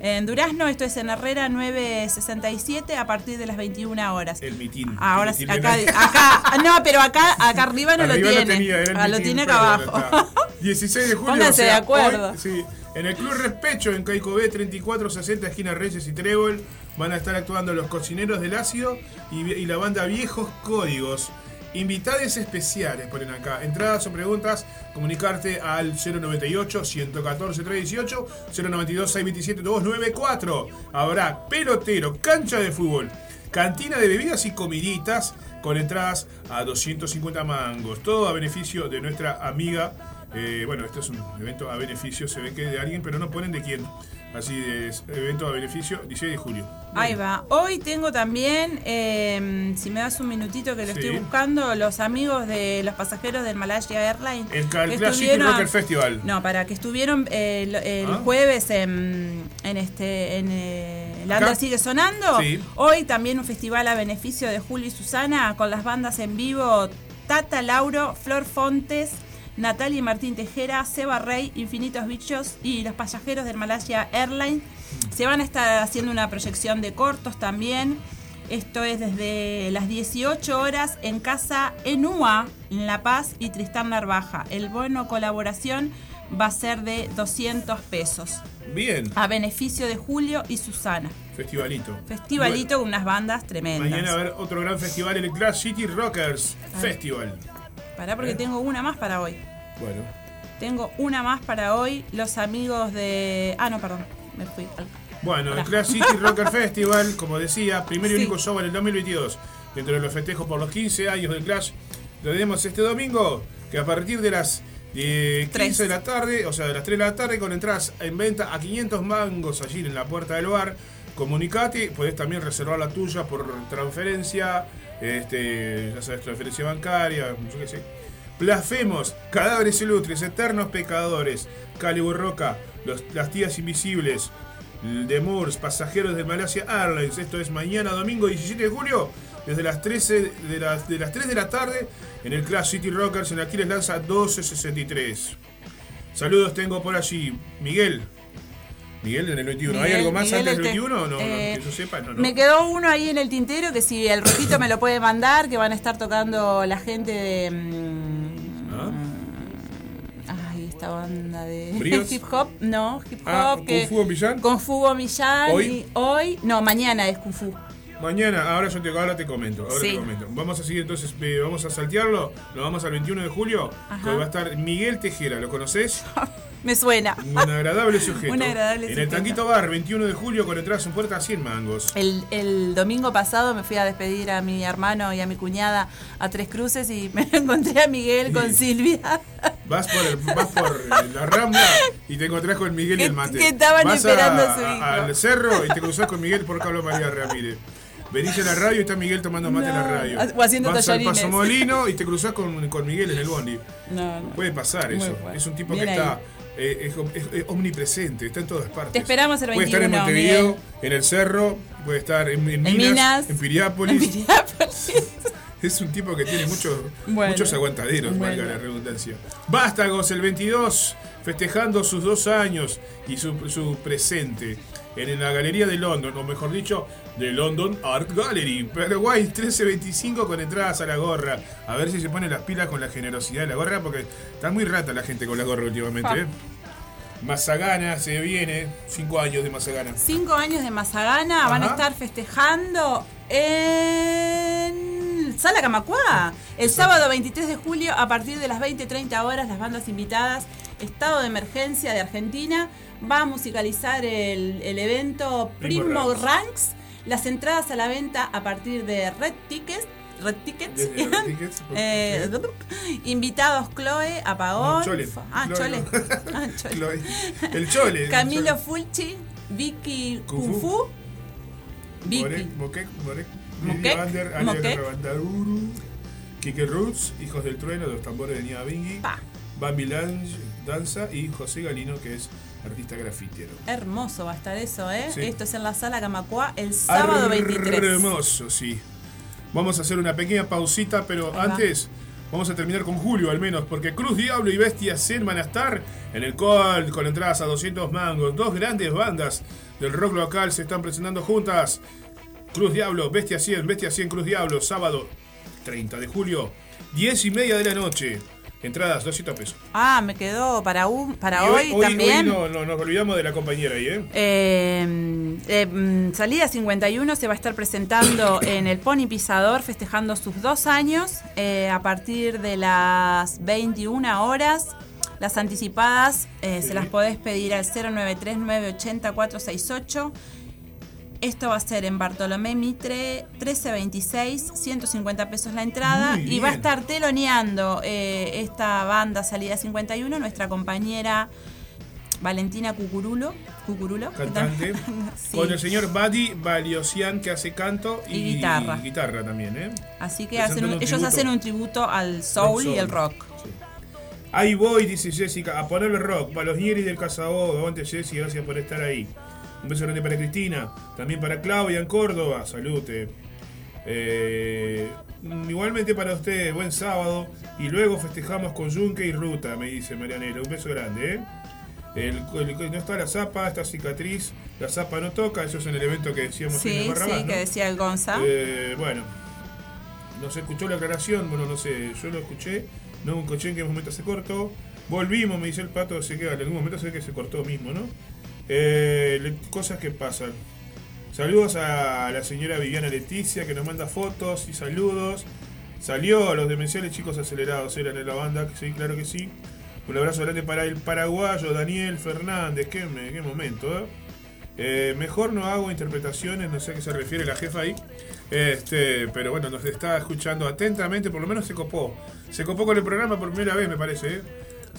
En Durazno, esto es en Herrera 967 a partir de las 21 horas. El meeting. Ahora El sí, meeting. acá, acá, no, pero acá, acá arriba no Arriba lo tiene. tenía, el Ah, lo meeting, tiene pero acá abajo. está. 16 de julio. Pónganse o sea, de acuerdo. hoy, sí, en el Club Respecho, en Caico B, 3460, esquina Reyes y Trébol, van a estar actuando los cocineros del ácido y, y la banda Viejos Códigos. Invitades especiales, ponen acá. Entradas o preguntas, comunicarte al 098 114 318 092 627 294. Habrá pelotero, cancha de fútbol, cantina de bebidas y comiditas con entradas a 250 mangos. Todo a beneficio de nuestra amiga. Eh, bueno, este es un evento a beneficio, se ve que es de alguien, pero no ponen de quién. Así es, evento a beneficio, 16 de julio. Ahí va. Hoy tengo también, eh, si me das un minutito que lo Sí. estoy buscando, los amigos de los pasajeros del Malaysia Airlines. El Classic Rocker Festival. No, para que estuvieron eh, el, el Ah. jueves en, en este en eh, ¿Acá? Under sigue sonando. Sí. Hoy también un festival a beneficio de Julio y Susana con las bandas en vivo Tata Lauro, Flor Fontes, Natalia y Martín Tejera, Seba Rey, Infinitos Bichos y los pasajeros del Malaysia Airlines. Se van a estar haciendo una proyección de cortos también. Esto es desde las 18 horas en Casa Enúa, en La Paz y Tristán Narvaja. El bono colaboración va a ser de 200 pesos. Bien, A beneficio de Julio y Susana. festivalito. Festivalito con unas bandas tremendas. Mañana va a haber otro gran festival, el Clash City Rockers Festival. Pará porque ¿Eh? tengo una más para hoy. Bueno, Tengo una más para hoy. Los amigos de. Ah, no, perdón. Me fui. bueno, el. Clash City Rocker Festival, como decía, primer y Sí. único show en el 2022. Dentro de los festejos por los 15 años del Clash, lo tenemos este domingo, que a partir de las eh, 15 Tres. de la tarde, o sea, de las 3 de la tarde, con entradas en venta a 500 mangos allí en la puerta del bar. Comunicate, podés también reservar la tuya por transferencia, este, ya sabes, transferencia bancaria, yo qué sé. Blasfemos, cadáveres ilustres, eternos pecadores, Calibur Roca, los- las tías invisibles, de Moors, pasajeros del Malasia Airlines. Esto es mañana, domingo 17 de julio, desde las 13 de las, de las 3 de la tarde, en el Clash City Rockers en Aquiles Lanza 1263. Saludos tengo por allí. Miguel. Miguel en el 21. ¿Hay algo más Miguel antes del este- 21 o no? No, eh, que yo sepa, no, no. Me quedó uno ahí en el tintero que si el rojito me lo puede mandar, que van a estar tocando la gente de. Esta banda de ¿Bríos? hip hop. No, hip hop. Ah, que, ¿Kung Fu Millán? Millán. ¿Hoy? y hoy. No, mañana es Kung Fu. Mañana, ahora yo te, ahora te comento, ahora Sí. te comento. Vamos a seguir entonces, eh, vamos a saltearlo, nos vamos al 21 de julio, Ajá. que va a estar Miguel Tejera, ¿lo conoces? Me suena. Un agradable sujeto. Un agradable En el. Tanquito Bar, 21 de julio, con entradas en puerta a 100 mangos. El, el domingo pasado me fui a despedir a mi hermano y a mi cuñada a Tres Cruces y me encontré a Miguel con Silvia. Vas por, el- vas por la Rambla y te encontrás con Miguel y el mate. que estaban Vas esperando a su hijo. al cerro y te cruzás con Miguel por Carlos María Ramírez. Venís a la radio y está Miguel tomando mate en la No, radio. o haciendo Vas al. Paso Molino y te cruzás con, con Miguel en el bondi. No, no. Puede pasar eso. Es un tipo Bien que ahí. está eh, es, es- es omnipresente, está en todas partes. Te esperamos el Puede estar en 21, Montevideo, Miguel. en el cerro, puede estar en, en En Minas, Minas, en Piriápolis. en Piriápolis. Es un tipo que tiene muchos, Bueno. muchos aguantaderos, Bueno. valga la redundancia. Vástagos, el 22, festejando sus dos años y su, su presente en la Galería de London, o mejor dicho, de London Art Gallery. Paraguay 1325 con entradas a la gorra. A ver si se pone las pilas con la generosidad de la gorra, porque está muy rata la gente con la gorra últimamente. ¿eh? Mazagana se viene, cinco años de Mazagana. Cinco años de Mazagana van a Ajá. estar festejando en Sala Camacuá. El sábado 23 de julio, a partir de las 20-30 horas, las bandas invitadas, Estado de Emergencia de Argentina, va a musicalizar el, el evento Primo Primo Ranks. Ranks. Las entradas a la venta a partir de Red Tickets. Red Tickets. Red Tickets, Eh, invitados Chloe, Apagón. No, Chole. Ah, Chloe, Chole. no. Ah, Chole. Chloe. El Chole. el Camilo Chole. Fulci, Vicky Kung Kung Fu. Vicky. Kike Roots, Hijos del Trueno, los tambores de Nia Bingui, Pa. Bambi Lange, Danza y José Galino, que es artista grafitero. Hermoso va a estar eso, ¿eh? Sí. Esto es en la sala Camacuá el sábado 23. Hermoso, sí. Vamos a hacer una pequeña pausita, pero antes vamos a terminar con Julio al menos, porque Cruz Diablo y Bestia 100 van a estar en el call con entradas a 200 mangos. Dos grandes bandas del rock local se están presentando juntas. Cruz Diablo, Bestia 100, Bestia 100, Cruz Diablo, sábado 30 de julio, 10 y media de la noche. Entradas, 200 pesos. Ah, me quedó para, un, para Y hoy, también. no, no, nos olvidamos de la compañera ahí, ¿eh? Eh, eh, mm, salida 51 se va a estar presentando en el Pony Pisador festejando sus dos años eh, a partir de las 21 horas. Las anticipadas eh, se las podés pedir al 093-980-468. Esto va a ser en Bartolomé Mitre 1326, 150 pesos la entrada. Y va a estar teloneando eh, esta banda Salida 51, nuestra compañera Valentina Cucurulo. Cucurulo cantante, Sí. con el señor Buddy Valiosian que hace canto y, Y guitarra. guitarra también, ¿eh? Así que hacen un- ellos hacen un tributo al soul, y el rock. Ahí voy, dice Jessica, a ponerle rock. Para los Nieris del Cazador, aguante Jessy, gracias por estar ahí. Un beso grande para Cristina, también para Claudia en Córdoba, salute. Eh, igualmente para usted, buen sábado. Y luego festejamos con Yunque y Ruta, me dice Marianela. Un beso grande, ¿eh? El- el- no está la zapa, esta cicatriz. La zapa no toca, eso es en el evento que decíamos en Sí, el Barrabás, sí, ¿no? que decía el Gonza. Eh, bueno, no se escuchó la aclaración, bueno, no sé, yo lo escuché, no escuché en qué momento se cortó. Volvimos, me dice el pato, se queda, en algún momento se ve que se cortó mismo, ¿no? Eh, cosas que pasan. Saludos a la señora Viviana Leticia que nos manda fotos y saludos. Salió los demenciales chicos acelerados, eran en la banda, sí, claro que sí. Un abrazo grande para el paraguayo Daniel Fernández, qué, qué momento, ¿eh? Eh, mejor no hago interpretaciones, no sé a qué se refiere la jefa ahí. Este, pero bueno, nos está escuchando atentamente, por lo menos se copó. Se copó con el programa por primera vez, me parece, ¿eh?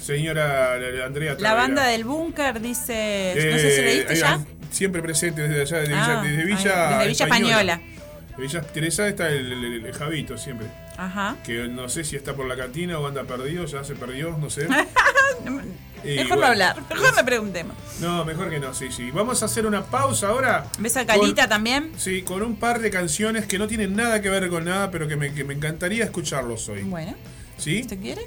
Señora Andrea La Tavera. banda del búnker dice. no sé si Eh, leíste ahí ya. Siempre presente desde allá, desde, Ah, Villa, desde Villa, desde Villa Española. De Villa Teresa está el, el- el Javito siempre. Ajá. Que no sé si está por la cantina o anda perdido, ya se perdió, no sé. Mejor no bueno. hablar, mejor no preguntemos. No, mejor que no, sí, sí. Vamos a hacer una pausa ahora. ¿Ves a Calita Con- también? Sí, con un par de canciones que no tienen nada que ver con nada, pero que me, que me encantaría escucharlos hoy. Bueno, ¿Sí? ¿usted quiere?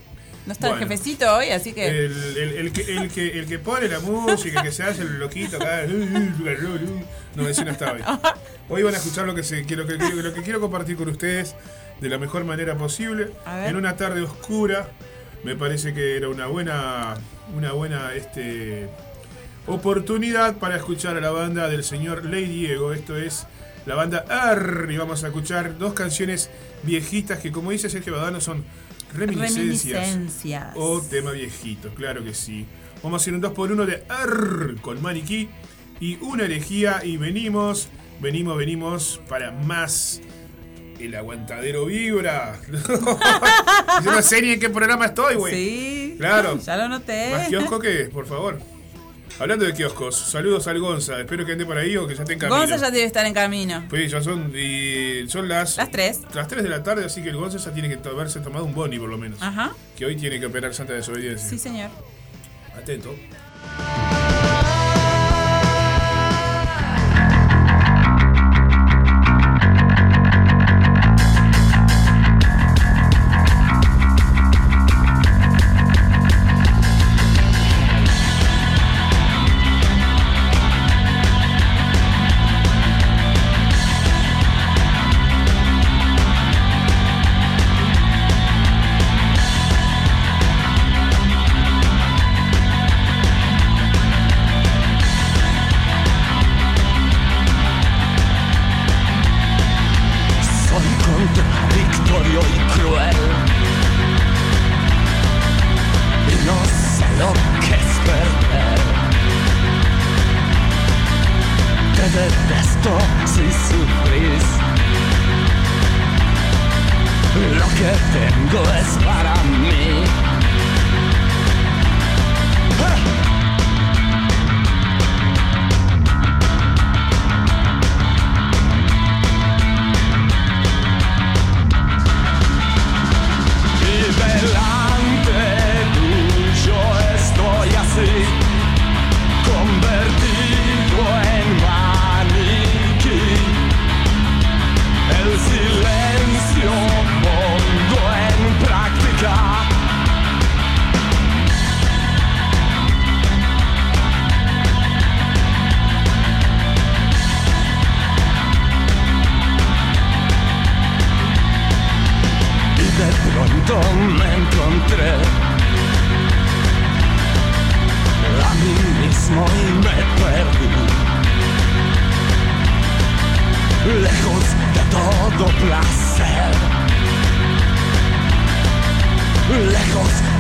No está Bueno. el jefecito hoy, así que. El, el- el que, el, que, el que pone la música, que se hace el loquito acá. No, ese no está hoy. Hoy van a escuchar lo que, se, quiero, que, lo que quiero compartir con ustedes de la mejor manera posible. En una tarde oscura, me parece que era una buena, una buena este, oportunidad para escuchar a la banda del señor Ley Diego. Esto es la banda R. Y vamos a escuchar dos canciones viejitas que, como dice Sergio Badano, son reminiscencias. Reminiscencias. O tema viejito, claro que sí. Vamos a hacer un 2x1 de R con Maniquí y una herejía. Y venimos, venimos, venimos para más. El aguantadero vibra. Yo no sé ni en qué programa estoy, güey. Sí. Claro. Ya lo noté. ¿Más kiosco qué? Por favor. Hablando de kioscos, saludos al Gonza. Espero que ande por ahí o que ya esté en camino. Gonza ya debe estar en camino. Pues ya son, y son las... Las 3. Las 3 de la tarde, así que el Gonza ya tiene que haberse tomado un boni por lo menos. Ajá. Que hoy tiene que operar Santa Desobediencia. Sí, señor. Atento.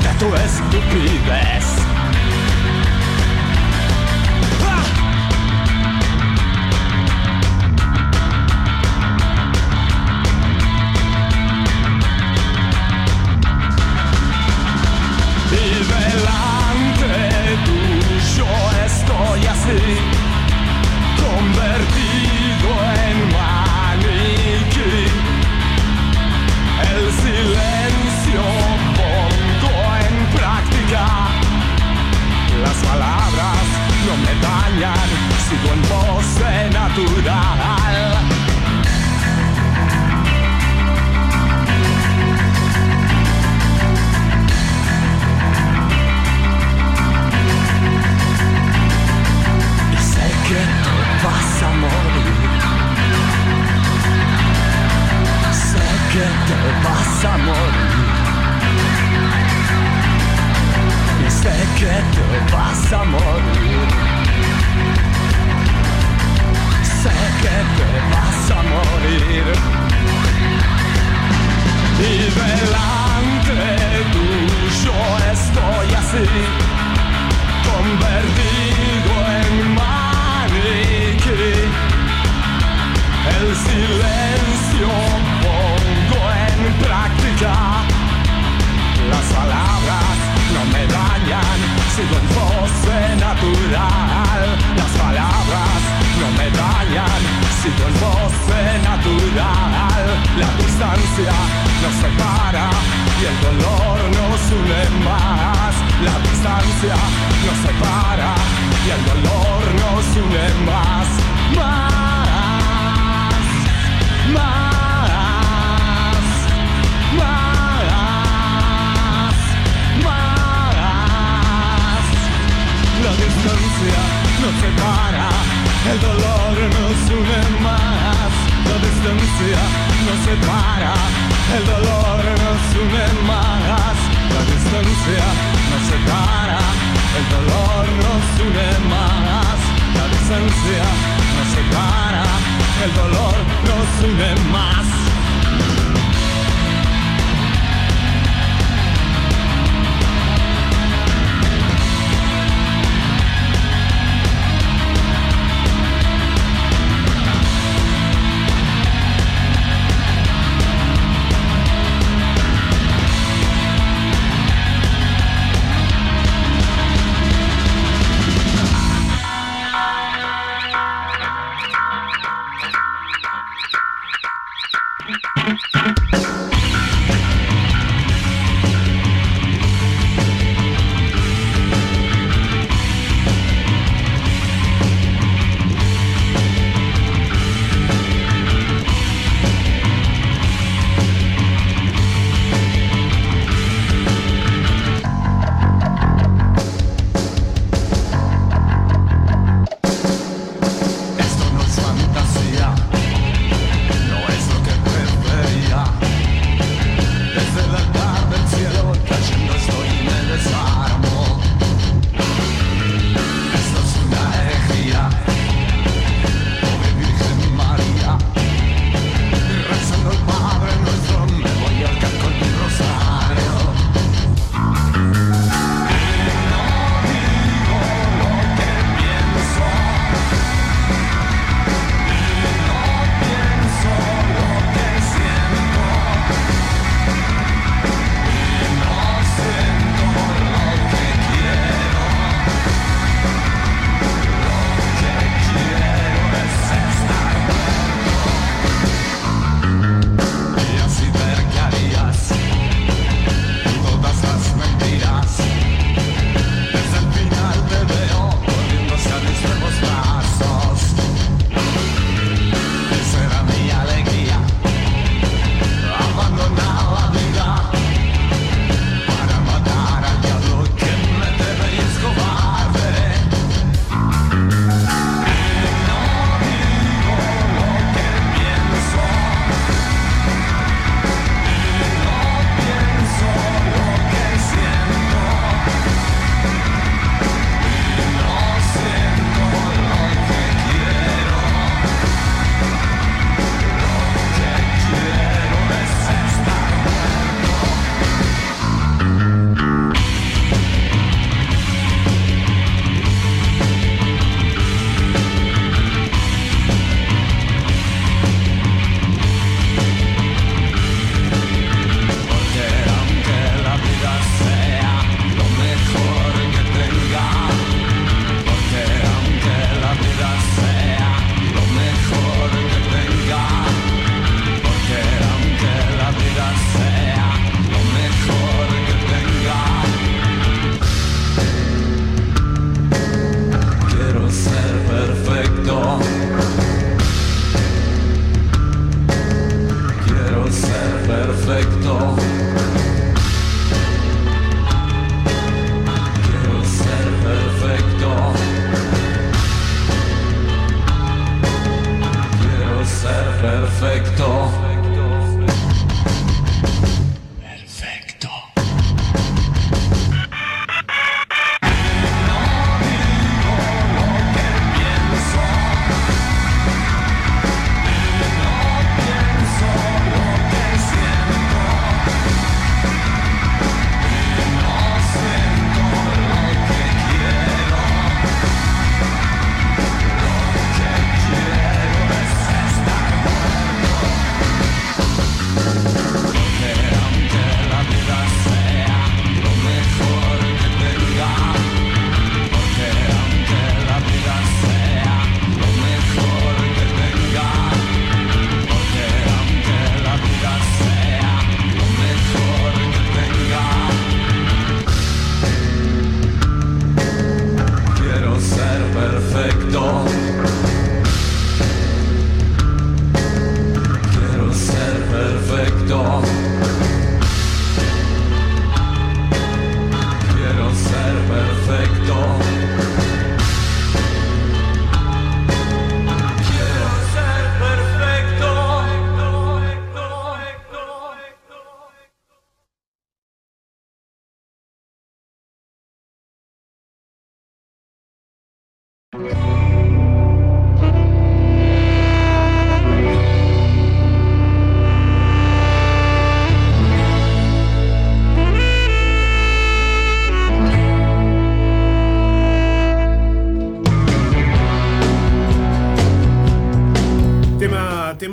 Lejos de tu estupidez.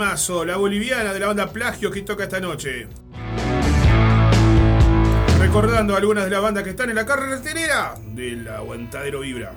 La boliviana de la banda Plagio que toca esta noche. Recordando algunas de las bandas que están en la carretera del Aguantadero Vibra.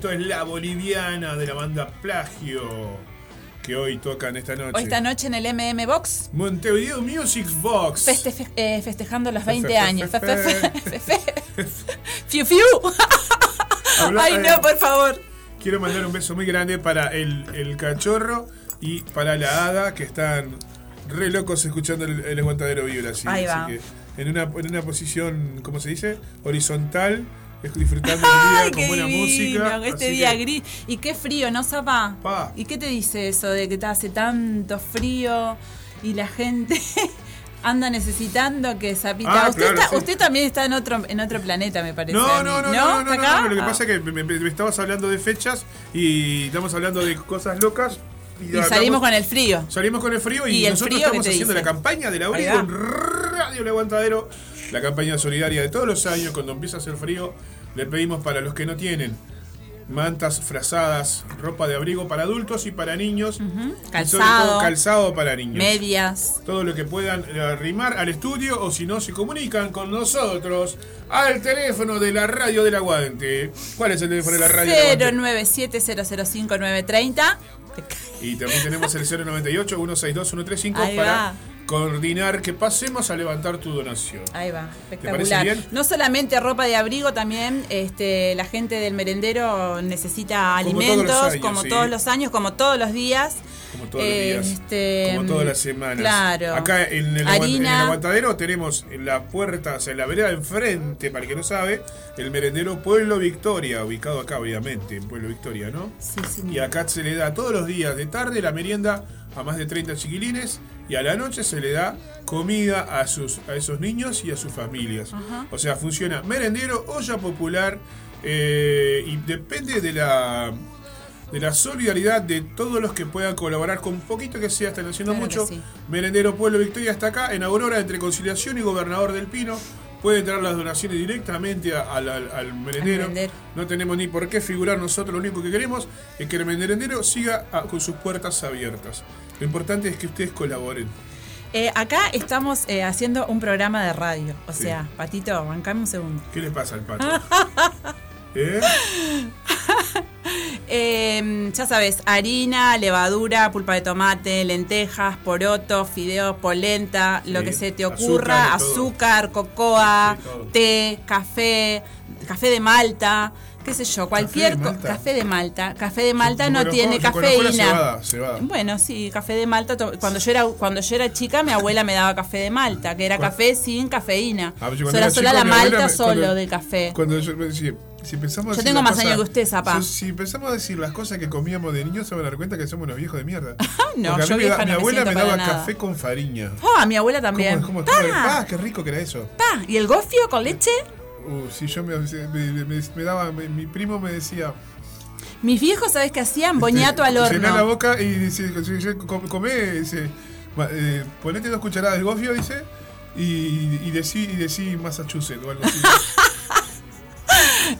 Esto es la boliviana de la banda Plagio que hoy tocan esta noche. Hoy esta noche en el MM Box, Montevideo Music Box. feste- fe- eh, festejando los Fe- 20 fe- años. fe- Fiu, fiu. Ay, eh, no, por favor. Quiero mandar un beso muy grande para el, el cachorro y para la hada que están re locos escuchando el, el aguantadero vibra. Así, Ahí así va. que en una, en una posición, ¿cómo se dice? Horizontal, disfrutando Ay, día con buena divino, música. este así día que- gris. Y qué frío, ¿no, Zapa? Pa. ¿Y qué te dice eso de que te hace tanto frío y la gente anda necesitando que Zapita. Ah, usted, claro, está- sí. usted también está en otro, en otro planeta, me parece. No, no, no, no, no, ¿Está no, acá? no, Lo que Ah. pasa es que me, me- me estabas hablando de fechas y estamos hablando de cosas locas. Y hablamos- salimos con el frío. Salimos con el frío y, ¿Y el nosotros frío estamos haciendo dice? la campaña abrigo va. en Radio El Aguantadero. La campaña solidaria de todos los años, cuando empieza a hacer frío, le pedimos para los que no tienen mantas frazadas, ropa de abrigo para adultos y para niños. Y sobre Calzado. todo calzado para niños. Medias. Todo lo que puedan eh, arrimar al estudio o si no se comunican con nosotros al teléfono de la radio del aguante. ¿Cuál es el teléfono de la radio del aguante? 097005930. Y también tenemos el 098 162 135 Ahí para va. Coordinar que pasemos a levantar tu donación. Ahí va, espectacular. bien? No solamente ropa de abrigo, también este, la gente del merendero necesita Como todos alimentos, los años, como sí. todos los años, como todos los días. Como todos los días. Este, como todas las semanas. Claro. Acá en el, en aguantadero tenemos en la puerta, o sea, en la vereda de enfrente, para el que no sabe, el merendero Pueblo Victoria, ubicado acá, obviamente, en Pueblo Victoria, ¿no? Sí, sí. Y acá se le da todos los días de tarde la merienda a más de 30 chiquilines y a la noche se le da comida a, sus, a esos niños y a sus familias. Ajá. O sea, funciona merendero, olla popular eh, y depende de la de la solidaridad de todos los que puedan colaborar con poquito que sea, están haciendo Claro mucho. sí. Merendero Pueblo Victoria está acá en Aurora entre Conciliación y Gobernador del Pino. Pueden traer las donaciones directamente al, al- al merendero. Al. No tenemos ni por qué figurar nosotros, lo único que queremos es que el merendero siga ah, con sus puertas abiertas. Lo importante es que ustedes colaboren. Eh, acá estamos eh, haciendo un programa de radio. O Sí. sea, Patito, bancame un segundo. ¿Qué le pasa al pato? ¿Eh? Eh, ya sabes, harina, levadura, pulpa de tomate, lentejas, poroto, fideos, polenta, lo que se te azúcar, ocurra, todo. azúcar, cocoa, Sí, té, café, café de Malta, qué sé yo, cualquier de co- Malta? café de Malta. Café de Malta no tiene cafeína. cebada, cebada. Bueno, sí, café de Malta. Cuando yo era cuando yo era chica, mi abuela me daba café de Malta, que era café sin cafeína. Ah, yo Sola, era sola chico, la malta me- solo cuando- de café. Cuando yo, si, si empezamos a Yo tengo más años que usted, Zapá. Si, si empezamos a decir las cosas que comíamos de niños, se van a dar cuenta que somos unos viejos de mierda. no, yo me da- vieja no mi abuela me daba nada. café con fariña. Ah, mi abuela también. ¿Cómo, ah, qué rico que era eso. pa. ¿Y el gofio con leche? Uh, si yo me, me- me- me daba, me- mi primo me decía. Mis viejos, ¿sabes qué hacían? Boñato al Llená la horno. boca y dice, si yo com- comé, dice, eh, ponete dos cucharadas de gofio, dice, y, y decí, y decí Massachusetts o algo así.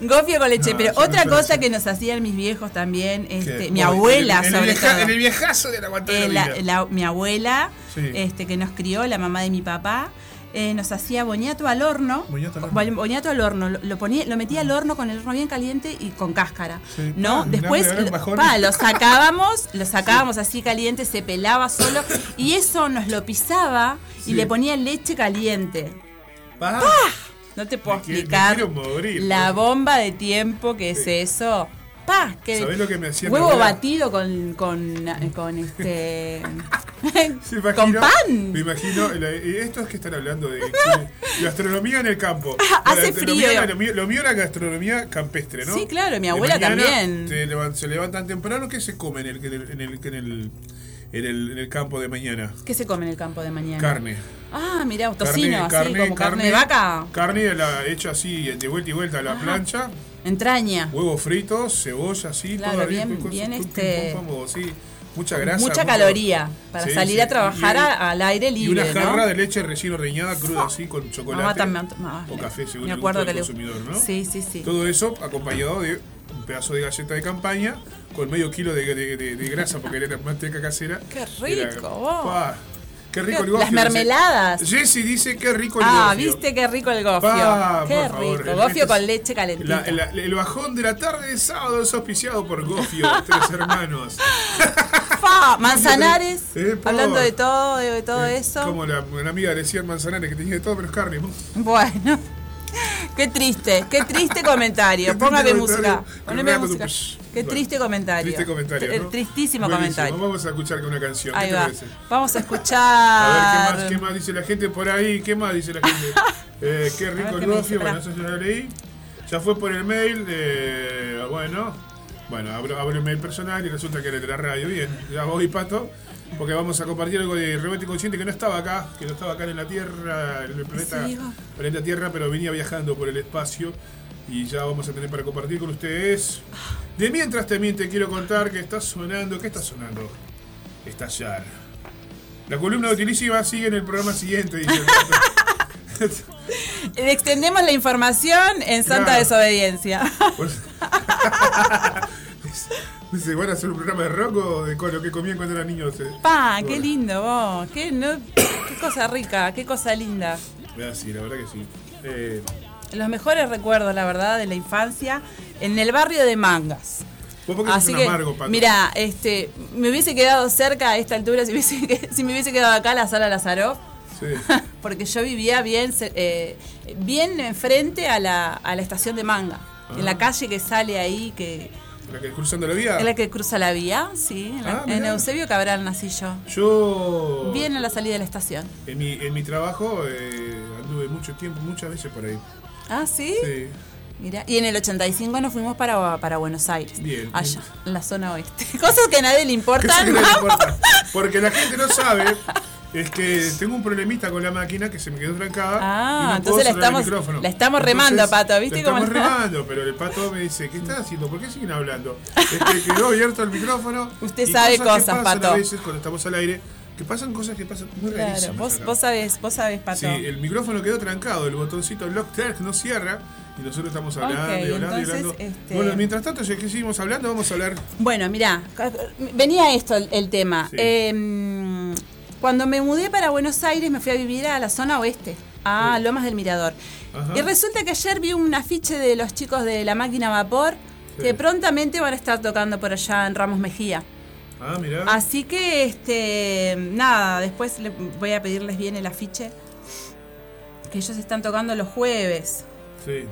Gofio con leche. No, Pero no otra cosa que nos hacían mis viejos también, este, mi abuela el, el sobre vieja- todo. En el viejazo de la Eh, la, la- mi abuela, Sí. este, que nos crió, la mamá de mi papá, eh, nos hacía boñato al horno. Boñato al horno. Bo- boñato al horno. Lo, lo ponía, lo metía al horno con el horno bien caliente y con cáscara. Sí. ¿No? Ah, Después pa, lo sacábamos, lo sacábamos así caliente, se pelaba solo. Y eso nos lo pisaba y le ponía leche caliente. Pa. No te puedo Me quiero- me explicar quiero morir, la bomba de tiempo que es eso. Pa, que ¿Sabés lo que me hacía huevo batido con, con, con este imagino- con pan. Me imagino, la- eh, esto es que están hablando de, gastronomía en el campo. Ah, Hace frío. Lo mío, lo mío era gastronomía campestre, ¿no? Sí, claro, mi abuela también. te levan- se levantan temprano, ¿qué se come en el, en el, en el, en el, en campo de mañana? ¿Qué se come en el campo de mañana? Carne. Ah, mirá, tocino, así como carne, de vaca. Carne la hecha así, de vuelta y vuelta a la Ajá. plancha. Entraña. Huevos fritos, cebolla, así, Claro, todo bien- con- bien con- este- con- sí, mucha grasa. Mucha mucho- caloría para Sí, salir sí. a trabajar al aire Y una libre, jarra ¿no? de leche recién ordeñada, cruda así, con chocolate. Ah, también, o café, según me el acuerdo gusto le- consumidor, ¿no? Sí, sí, sí. Todo eso acompañado de un pedazo de galleta de campaña con medio kilo de, de- de- de grasa, porque era manteca casera. Qué Era- rico, vos. Pa, qué rico el gofio. las mermeladas. Jessy dice qué rico el Ah, gofio. viste qué rico el gofio. Pa, qué rico. favor, gofio con leche calentita. La- la- el bajón de la tarde de sábado es auspiciado por Gofio, tres hermanos. Fa, Manzanares, Eh, hablando de todo, de, todo eso. Como la, una amiga decía Manzanares que tenía de todo, pero es carne. ¿no? Bueno. Qué triste, qué triste comentario. Póngame música. Poneme música. Qué Bueno, triste comentario. Triste comentario. ¿no? Tristísimo Buenísimo. comentario. Vamos a escuchar con una canción. Vamos a A escuchar. ver, ¿qué más, ¿qué más dice la gente por ahí? ¿Qué más dice la gente? Eh, qué rico el ¿qué me gofio. Bueno, eso ya lo leí. Ya fue por el mail. de bueno, bueno, abro, abro el mail personal y resulta que era de la radio. Bien, ya voy, Pato. Porque vamos a compartir algo de Rebelde Consciente que no estaba acá, que no estaba acá en la Tierra, en el planeta, Sí, planeta Tierra, pero venía viajando por el espacio y ya vamos a tener para compartir con ustedes. De mientras también te quiero contar que está sonando, ¿qué está sonando? Estallar. La columna de utilísima sigue en el programa siguiente, dice extendemos la información en santa Claro. desobediencia. Dice, ¿van a hacer un programa de rock o de lo que comían cuando eran niños? eh? Pa, qué lindo vos. Qué, no, qué cosa rica, qué cosa linda. ah, sí, la verdad que sí. Eh, Los mejores recuerdos, la verdad, de la infancia en el barrio de Mangas. vos porque sos Así un que, amargo, mira, este, me hubiese quedado cerca a esta altura si, hubiese- si me hubiese quedado acá la sala Lazarov, Sí. porque yo vivía bien, eh, bien enfrente a la, a la estación de Manga, en la Ah. calle que sale ahí, que ¿La que cruzando la vía? es la que cruza la vía, sí, en, la- Ah, en. Eusebio Cabral nací yo. Yo. Bien a la salida de la estación. En mi, en mi trabajo eh, anduve mucho tiempo, muchas veces por ahí. Ah, ¿sí? Sí. Mira, y en el 85 nos fuimos para, para Buenos Aires. Bien. Allá, en la zona oeste. Cosas que a nadie le ¿Qué importan. le vamos. importa? Porque la gente no sabe. Es que tengo un problemita con la máquina que se me quedó trancada. Ah, y no entonces la estamos- la estamos remando, Pato, ¿viste la cómo Estamos no? remando, pero el pato me dice, ¿qué estás haciendo? ¿Por qué siguen hablando? Es que quedó abierto el micrófono. Usted sabe que cosas, pasan Pato. A veces cuando estamos al aire, que pasan cosas que pasan muy Claro, rarísimas vos, acá. vos sabés, vos sabés, Pato. Sí, el micrófono quedó trancado, el botoncito lock no cierra y nosotros estamos hablando y hablando y hablando. este- Bueno, mientras tanto, ya que seguimos hablando, vamos a hablar. Bueno, mirá, venía esto el, el tema. Sí. Eh, cuando me mudé para Buenos Aires me fui a vivir a la zona oeste, a Lomas del Mirador. Ajá. Y resulta que ayer vi un afiche de los chicos de la máquina a vapor Sí. que prontamente van a estar tocando por allá en Ramos Mejía. Ah, mirá. Así que, este, nada, después le- voy a pedirles bien el afiche. Que ellos están tocando los jueves. Sí.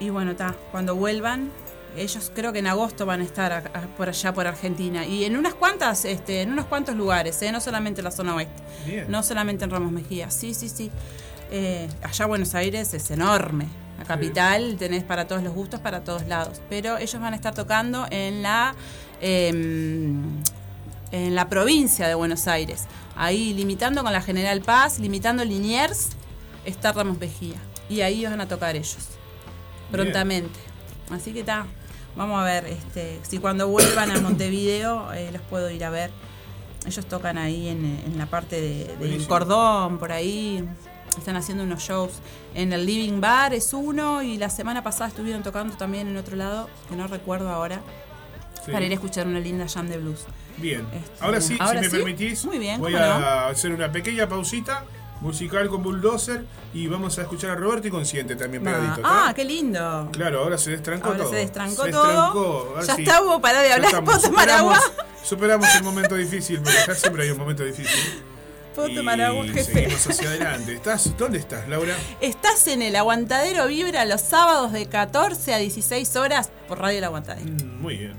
Y bueno, está, cuando vuelvan, ellos creo que en agosto van a estar a- a- por allá por Argentina. Y en unas cuantas, este, en unos cuantos lugares, ¿eh? no solamente en la zona oeste. Bien. No solamente en Ramos Mejía. Sí, sí, sí. Eh, allá Buenos Aires es enorme. La capital tenés para todos los gustos, para todos lados. Pero ellos van a estar tocando en la em, en la provincia de Buenos Aires. Ahí limitando con la General Paz, limitando Liniers, está Ramos Mejía. Y ahí van a tocar ellos. Prontamente. Así que está. Vamos a ver este, si cuando vuelvan a Montevideo eh, los puedo ir a ver. Ellos tocan ahí en, en la parte de, de. Cordón, por ahí. Están haciendo unos shows en el Living Bar, es uno. Y la semana pasada estuvieron tocando también en otro lado, que no recuerdo ahora, Sí. para ir a escuchar una linda jam de blues. Bien. Este, Ahora sí, ahora si me sí. permitís, Muy bien, voy ¿cómo a no? hacer una pequeña pausita musical con Bulldozer y vamos a escuchar a Roberto y Consciente también pegadito. ¿tá? Ah, qué lindo. Claro, ahora se destrancó Ahora todo. se destrancó Se todo. destrancó, Ya sí. está, hubo pará de hablar, estamos, ¿puedo tomar superamos- agua? Superamos el momento difícil, porque acá siempre hay un momento difícil. ¿Puedo tomar agua, jefe? seguimos hacia adelante. ¿Estás, ¿Dónde estás, Laura? Estás en el Aguantadero Vibra los sábados de 14 a 16 horas por Radio El Aguantadero. Mm, Muy bien.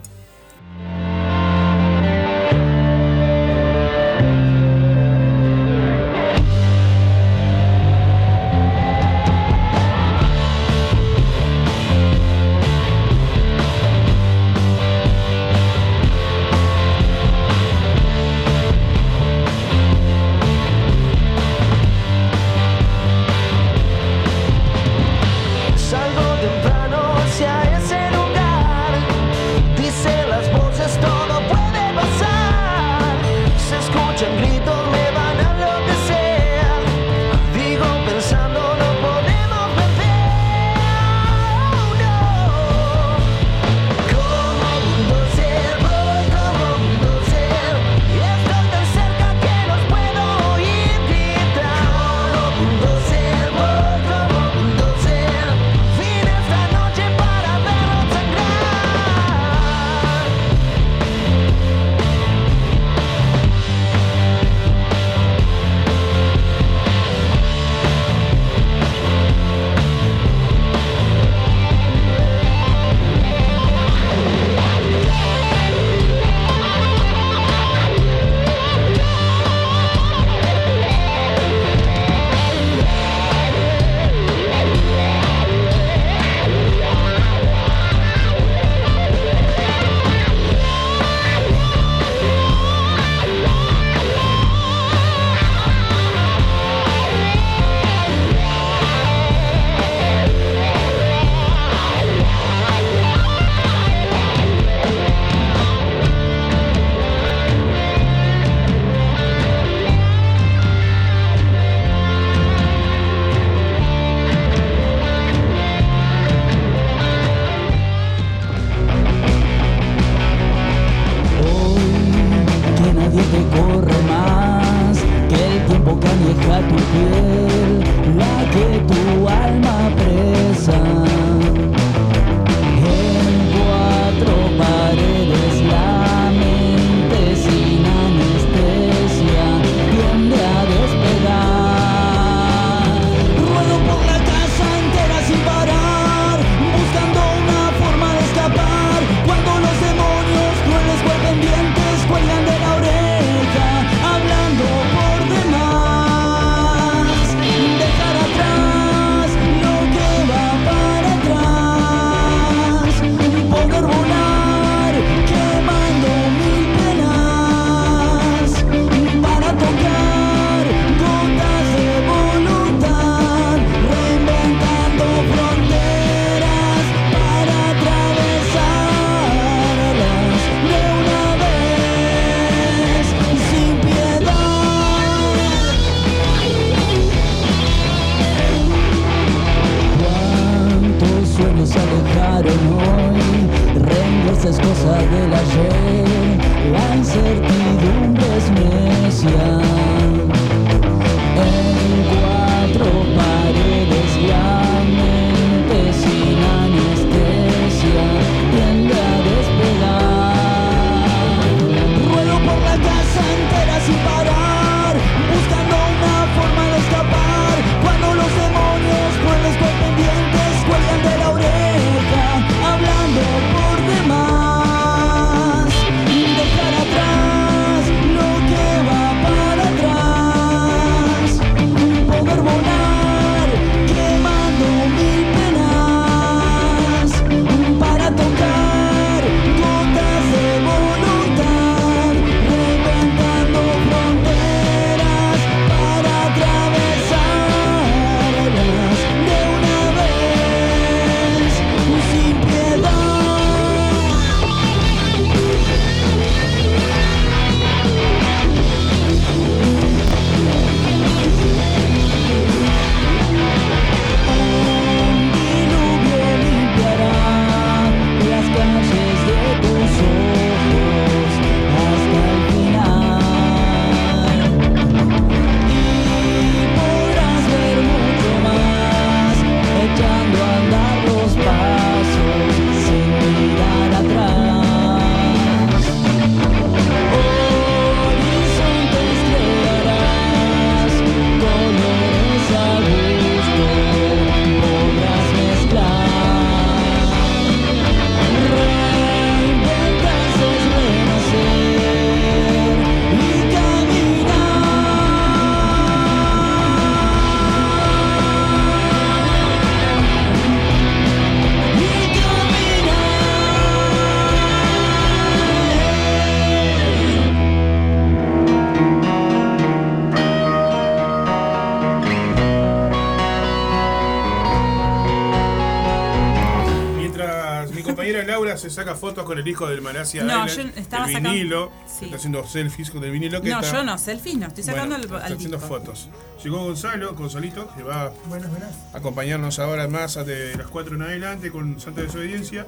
Fotos con el hijo del Malasia No, Island, yo estaba el sacando- vinilo, Sí. está haciendo selfies con el vinilo que No, está. yo no, selfies no, estoy sacando Bueno, al, está al haciendo disco. fotos. Llegó Gonzalo, Gonzalito, que va Buenas, buenas. a acompañarnos ahora más de las 4 en adelante con Santa Desobediencia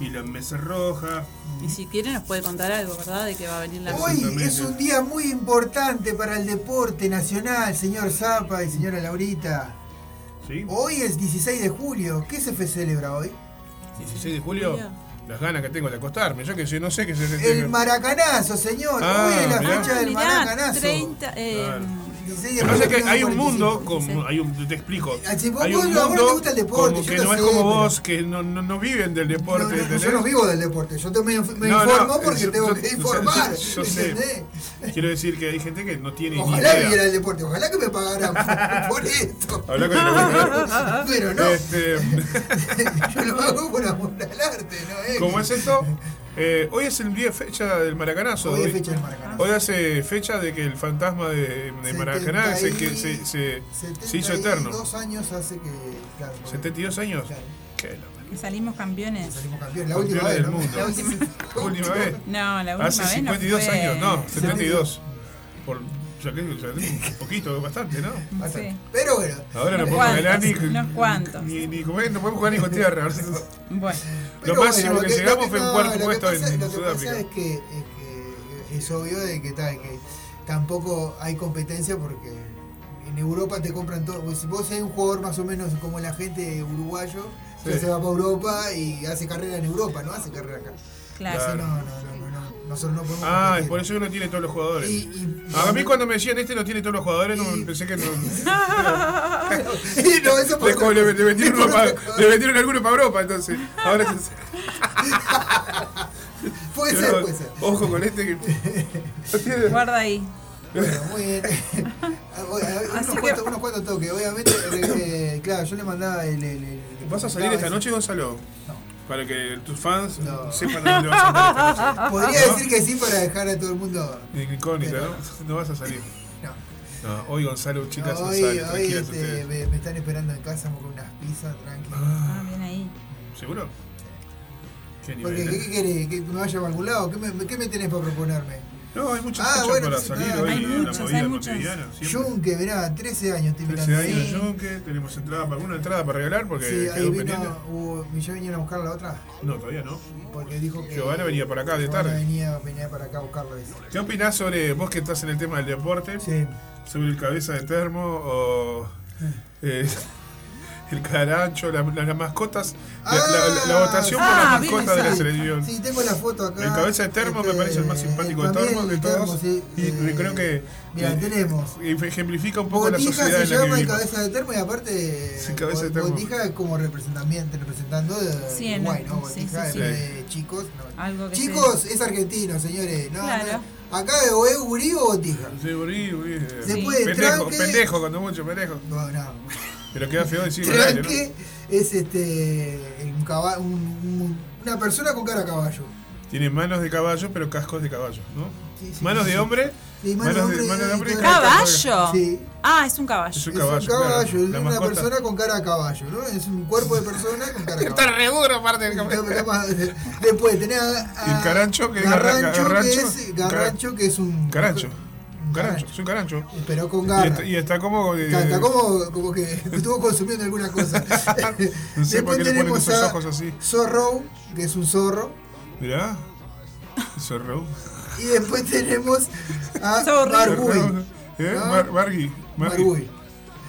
y la Mesa Roja. Y si quiere nos puede contar algo, ¿verdad? De que va a venir la Hoy es un día muy importante para el deporte nacional, señor Zapa y señora Laurita. Hoy es 16 de julio. ¿Qué se celebra hoy? 16 de julio, las ganas que tengo de acostarme. Yo que sé, no sé qué se El maracanazo, señor. Ah, Hoy es la mirá. fecha del Mirá, maracanazo. 30, eh, Claro. 16 de Lo que pasa es que hay un 45. mundo, como, hay un, te explico, Ah, si vos- hay un a vos mundo te gusta el deporte, como que no es sé, como pero- vos, que no, no, no viven del deporte. No, no, yo no vivo del deporte, yo te me, informo porque yo- tengo yo- que informar. yo- yo sé. Quiero decir que hay gente que no tiene Ojalá ni idea. viviera el deporte, ojalá que me pagaran por, por esto. Habla con el Pero no, Este, yo lo hago por amor al arte, ¿no? es ¿Cómo es esto? Eh, hoy es el día fecha del Maracanazo. Hoy es fecha del Maracanazo. Hoy hace fecha de que el fantasma de, de Maracaná se, que se, se, se hizo eterno. 72 años hace que. Claro, porque- 72 años. Claro. Qué loco. Y salimos campeones. Salimos campeones. La última vez, del ¿no? mundo. La última, última vez. No, la última Hace vez 52 no fue. años, no, 72. Por, ya que, ya que un poquito, bastante, ¿no? Sí. Pero bueno. Ahora no podemos ganar ni, cuantos, unos cuantos. ni, ni comer, no podemos jugar ni con tierra. Bueno. Pero Lo máximo bueno, que, llegamos lo fue un cuarto lo que puesto pasa- en Lo que Sudáfrica. pasa es que, es que es obvio de que, tal, que tampoco hay competencia porque en Europa te compran todo. pues, Si vos sos un jugador más o menos como la gente uruguayo, Sí. se va para Europa y hace carrera en Europa, no hace carrera acá. Claro. Así no, no, no, no, no. Nosotros no podemos. Ah, y competir. por eso uno tiene todos los jugadores. Y- y- a mí cuando me decían este no tiene todos los jugadores, no, pensé que no. no, eso por Le, le, le metieron uno pa- le metieron alguno para Europa, entonces. Ahora Puede Pero, ser, puede ser. Ojo con este que. Guarda ahí. Bueno, muy bien. unos, cuantos, unos cuantos toques. Obviamente, eh, claro, yo le mandaba el. el- el- ¿Vas a salir esta ese- noche, Gonzalo? Para que tus fans sepan a dónde vas a andar. Podría ¿No? decir que sí para dejar a todo el mundo. Incógnita, ¿no? No vas a salir. No, hoy Gonzalo, chicas, no hoy sale, hoy este, me, me están esperando en casa con unas pizzas, tranqui. Ah, bien ahí. ¿Seguro? ¿Qué Porque, nivel, ¿qué, eh? qué querés? ¿Que me vaya para algún lado? ¿Qué me, qué me tenés para proponerme? No, hay muchas Ah, bueno, para sí, salir ah, hoy hay en la muchas, movida cotidiana. Yunque, mirá, 13 años estoy 13 mirando. años, Sí. Yunque, tenemos entrada para alguna entrada para regalar porque Sí, ahí vino, pendiente. hubo- ¿ya vinieron a buscar la otra? No, todavía no. Porque dijo que. Giovanna venía por acá de tarde. Venía, venía para acá a buscarlo. dice. ¿Qué opinás sobre vos que estás en el tema del deporte? Sobre el cabeza de termo o eh, el carancho, la- la- las mascotas, la, la- la votación por Ah, las vi mascotas de la sí. selección. Sí, tengo la foto acá. El cabeza de termo me Este, parece el más simpático de todos. De todos termo, sí, y eh, creo que Mirá, eh, tenemos. ejemplifica un poco la Botija sociedad se en la que llama el vivimos. cabeza de termo y aparte Sí, cabeza de termo. Botija es como representante, representando de Sí, Uruguay, ¿no? sí, Botija sí, es sí. de chicos. no. Algo que Chicos es argentino, señores. No, Claro. no. Acá o es Gurí o Botija. Sí, Uri, eh, Después de pendejo, tranque- pendejo, cuando mucho, pendejo. No, no. Pero queda feo decirlo al aire, ¿no? Tranque es este un caba- un- un- una persona con cara de caballo. Tiene manos de caballo, pero cascos de caballo, ¿no? Sí, sí, manos sí, de hombre. Sí, manos de manos de, hombre manos de hombre y de ¿Caballo? Sí. Ah, es un caballo. Es un Es caballo. un caballo, claro. es una mascota. persona con cara de caballo, ¿no? Es un cuerpo de persona con cara Está caballo. re duro, aparte del Está- caballo. está Después tenés a, a- El carancho, que es Garrancho, garra- garrancho. que es, Garrancho, que es un Carancho. Un carancho, es un carancho. pero con Y garra. está, y está como. eh, Está, está como, como que estuvo consumiendo alguna cosa. No sé por Después qué le ponen tenemos esos a ojos así. Zorro, que es un zorro. Mirá. Zorro. Y después tenemos a. Margui. ¿Eh? ¿No? Mar, Margui. Margui.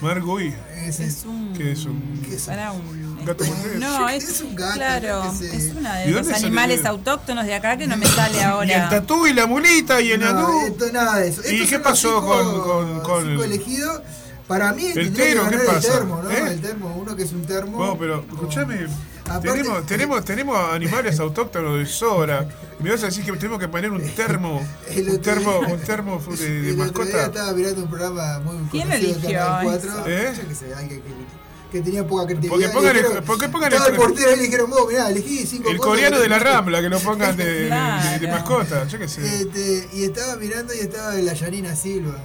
Margui. Ese Es un. ¿Qué es un Para un. gato montés? No, es, Es un gato, claro, qué es una ¿Y de los animales el- autóctonos de acá que no me sale Y el ahora. tatú y la mulita y el No, anú. esto nada de eso. ¿Y Estos qué pasó cinco- con- con- con cinco el- elegidos. Para mí El tero, que ¿qué pasa? el termo, ¿no? ¿Eh? El termo, uno que es un termo. No, pero escúchame. Aparte- Tenemos, tenemos, tenemos animales autóctonos de sobra. Me vas a decir que tenemos que poner un termo, El un termo, día- un termo de, de el otro día mascota. estaba mirando un programa muy ¿Quién conocido de eligió Canal eso? 4. ¿Eh? Yo qué sé, alguien que, que tenía poca creatividad. Porque pongan el- porque pongan el- el portero y le dijeron, vos, mirá, elegí cinco El coreano de la Rambla, que lo pongan de, de- de Claro. mascota, yo qué sé. Este, y estaba mirando y estaba la Yanina Silva.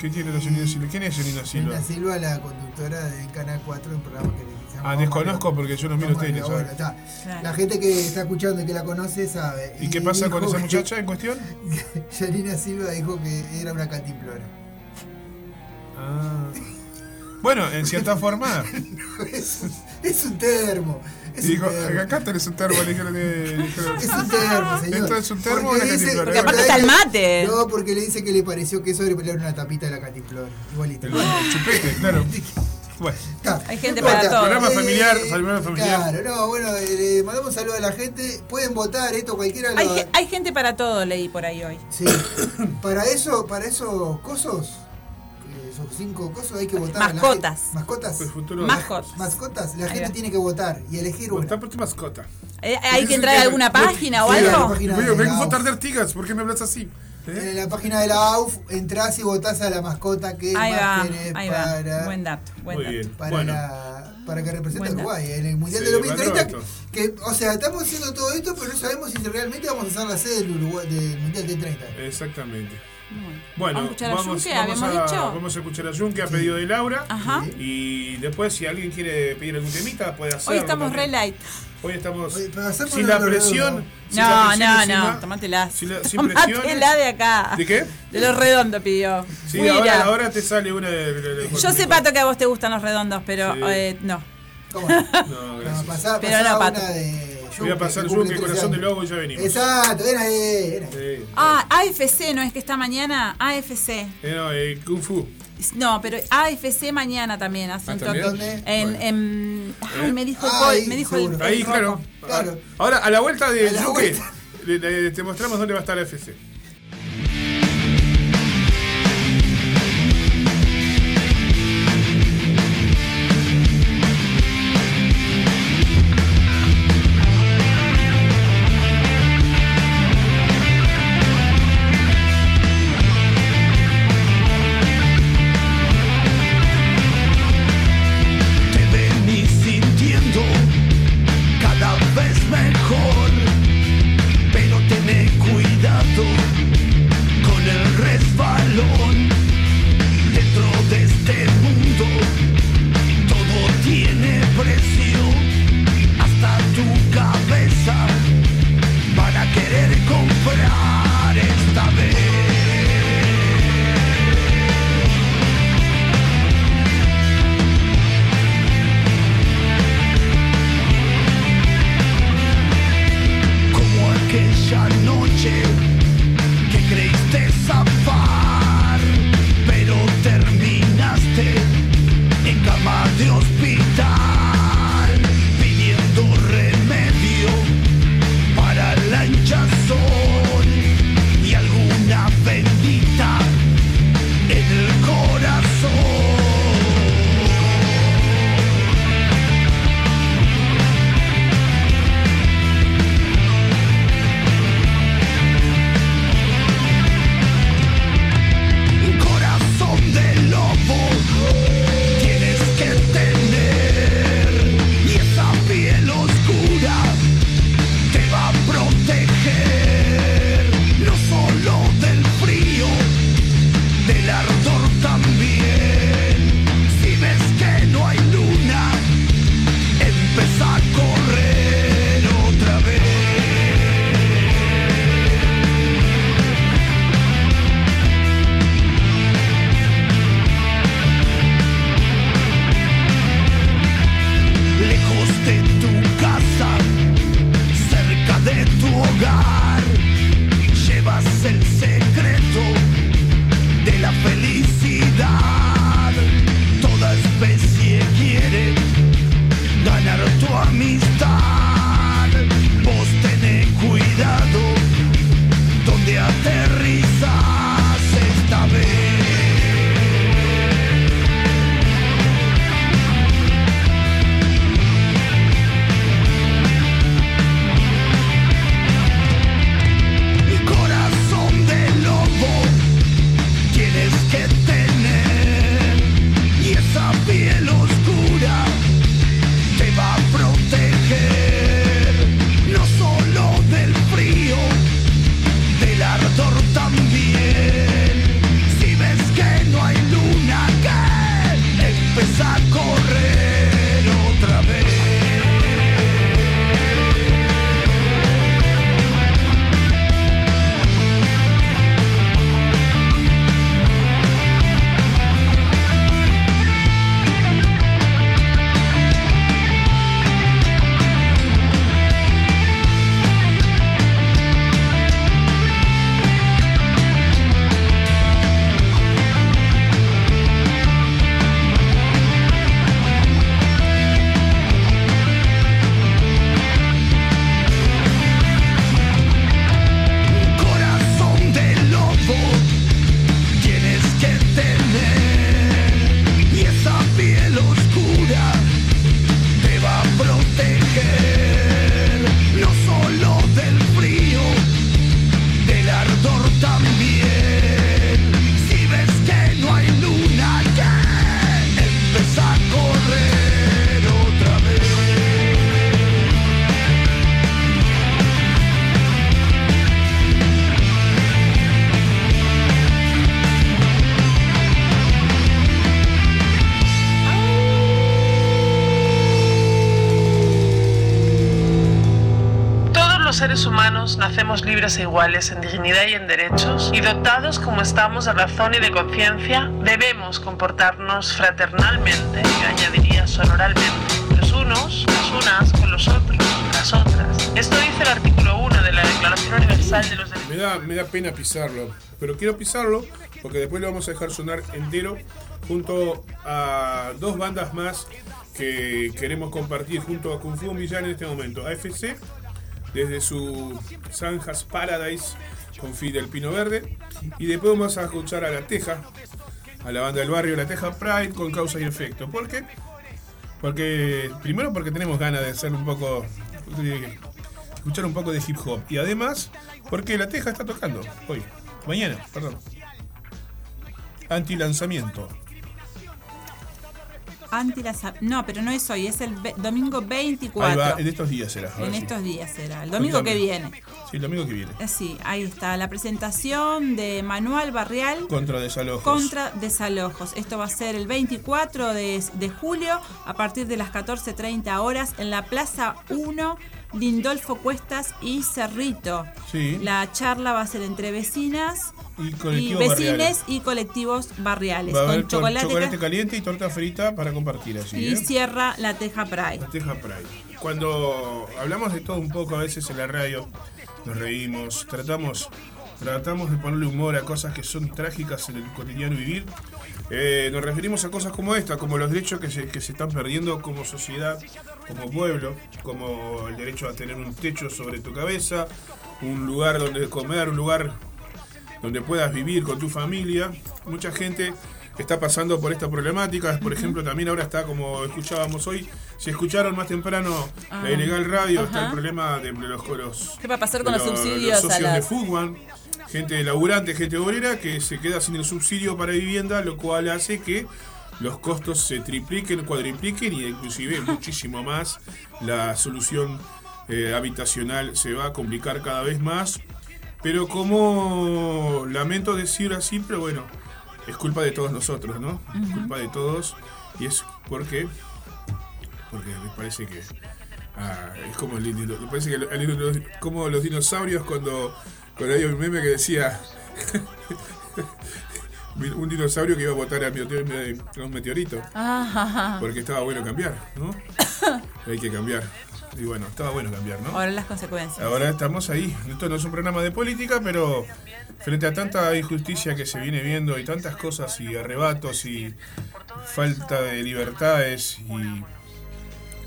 ¿Qué tiene la Yanina Silva? ¿Quién es Yanina Silva? Yanina Silva, la conductora de Canal 4, un programa que Ah, desconozco porque yo no miro tele, ¿sabes? está. La gente que está escuchando y que la conoce sabe. ¿Y qué pasa con esa que- muchacha en cuestión? Yanina Silva dijo que era una cantimplora. Ah. Bueno, en cierta forma. es, un, es un termo. Es Dijo, un termo. acá tenés un termo, le dijeron. dijeron. Es un termo, señor. Esto es un termo Porque o una dice-. Porque aparte está el mate. No, porque le dice que le pareció que eso era una tapita de la cantimplora. Igualito. El chupete, claro. Bueno, Está. Hay gente No para todo. programa Eh, familiar, programa familiar. Claro, no, bueno, eh, le mandamos un saludo a la gente. Pueden votar esto, cualquiera lo Hay, ge- hay gente para todo, leí por ahí hoy. Sí. para eso, para esos cosos, eh, esos cinco cosos hay que votar. Mascotas. gente- mascotas. El futuro. Mascotas. Mascotas, la gente tiene que votar y elegir una. Está por tu mascota. Eh, ¿Hay que entrar a alguna página o algo? la a votar de Artigas, ¿por qué me hablas así? ¿Eh? En la página de la AUF entras y votás a la mascota que Ahí más va, querés ahí para, va. Buen dato, buen Muy dato. bien. para, Bueno, la- para que represente a. Uruguay en el Mundial Sí, del 2030. Matroto. Que, o sea, estamos haciendo todo esto, pero no sabemos si realmente vamos a ser la sede del, Uruguay, del Mundial del 30. exactamente. Bueno, ¿Vamos a escuchar a vamos, vamos ¿Habíamos a, dicho? vamos a escuchar a Junque a pedido de Laura. Ajá. Y después, si alguien quiere pedir algún temita, puede hacerlo. Hoy estamos re también. light. Hoy estamos Oye, sin una la presión. redonda. sin la No, presión no, encima. no, tomátela. Sin la- sin. Tomátela de acá. ¿De qué? De los redondos pidió. Sí, Mira, ahora, ahora te sale una de. de- de- Yo sé, Pato, que a vos te gustan los redondos, pero Sí. eh, no. ¿Cómo? No, No, gracias. pasá, Pero pasá no, una Pato. de Voy a pasar que yo cumple que 13 corazón de lobo y ya venimos. Exacto, ahí. Sí. Ah, AFC no es que está mañana, AFC. Eh, no, eh, Kung Fu. No, pero AFC mañana también hace Ah, un ¿también? toque. ¿Dónde? En, en- ay, me dijo el Ahí, Paul, me dijo el. Ahí, el claro. Rocco. Ahora, a la vuelta de Luque, te mostramos dónde va a estar la libres e iguales en dignidad y en derechos, y dotados como estamos de razón y de conciencia, debemos comportarnos fraternalmente, yo añadiría sonoralmente, los unos, las unas con los otros, las otras. Esto dice el artículo 1 de la Declaración Universal de los Derechos Me da, me da pena pisarlo, pero quiero pisarlo porque después lo vamos a dejar sonar entero junto a dos bandas más que queremos compartir junto a Kung Fu Millán en este momento. AFC, desde su Zanjas Paradise con Fidel Pino Verde. Y después vamos a escuchar a La Teja, a la banda del barrio La Teja Pride con causa y efecto. ¿Por qué? Porque, primero porque tenemos ganas de hacer un poco, de escuchar un poco de hip hop. Y además, porque La Teja está tocando hoy, mañana, perdón. Anti-lanzamiento. Anti la No, pero no es hoy, es el domingo 24. Ahí va, en estos días será. En sí. estos días será, el domingo Contame. que viene. Sí, el domingo que viene. Eh, Sí, ahí está, la presentación de Manuel Barrial Contra desalojos. contra desalojos. Esto va a ser el 24 de, de julio a partir de las 14.30 horas en la Plaza 1, Lindolfo Cuestas y Cerrito. Sí. La charla va a ser entre vecinas Y y vecines barriales. y colectivos barriales. Va a con haber con chocolate, chocolate, ca- caliente y torta frita para compartir allí. y ¿eh? cierra la Teja Pride. La Teja Pride. Cuando hablamos de todo un poco a veces en la radio, nos reímos, tratamos, tratamos de ponerle humor a cosas que son trágicas en el cotidiano vivir. Eh, nos referimos a cosas como esta, como los derechos que se, que se están perdiendo como sociedad, como pueblo, como el derecho a tener un techo sobre tu cabeza, un lugar donde comer, un lugar donde puedas vivir con tu familia. Mucha gente está pasando por esta problemática. Por ejemplo, también ahora está, como escuchábamos hoy, si escucharon más temprano Ah, la ilegal radio, está el problema de los, los, ¿Qué va a pasar de con los los- subsidios los a socios de las- Fugman, gente laburante, gente obrera, que se queda sin el subsidio para vivienda, lo cual hace que los costos se tripliquen, cuadripliquen y inclusive muchísimo más. La solución eh, habitacional se va a complicar cada vez más. Pero como lamento decir así, pero bueno, es culpa de todos nosotros, ¿no? Es culpa de todos. Y es porque, porque me parece que ah, es como el, me parece que el- como los dinosaurios cuando, cuando había un meme que decía un dinosaurio que iba a botar a un meteorito. Ah, Porque estaba bueno cambiar, ¿no? Hay que cambiar. Y bueno, estaba bueno cambiar, ¿no? Ahora las consecuencias. Ahora estamos ahí. Esto no es un programa de política, pero frente a tanta injusticia que se viene viendo y tantas cosas y arrebatos y falta de libertades y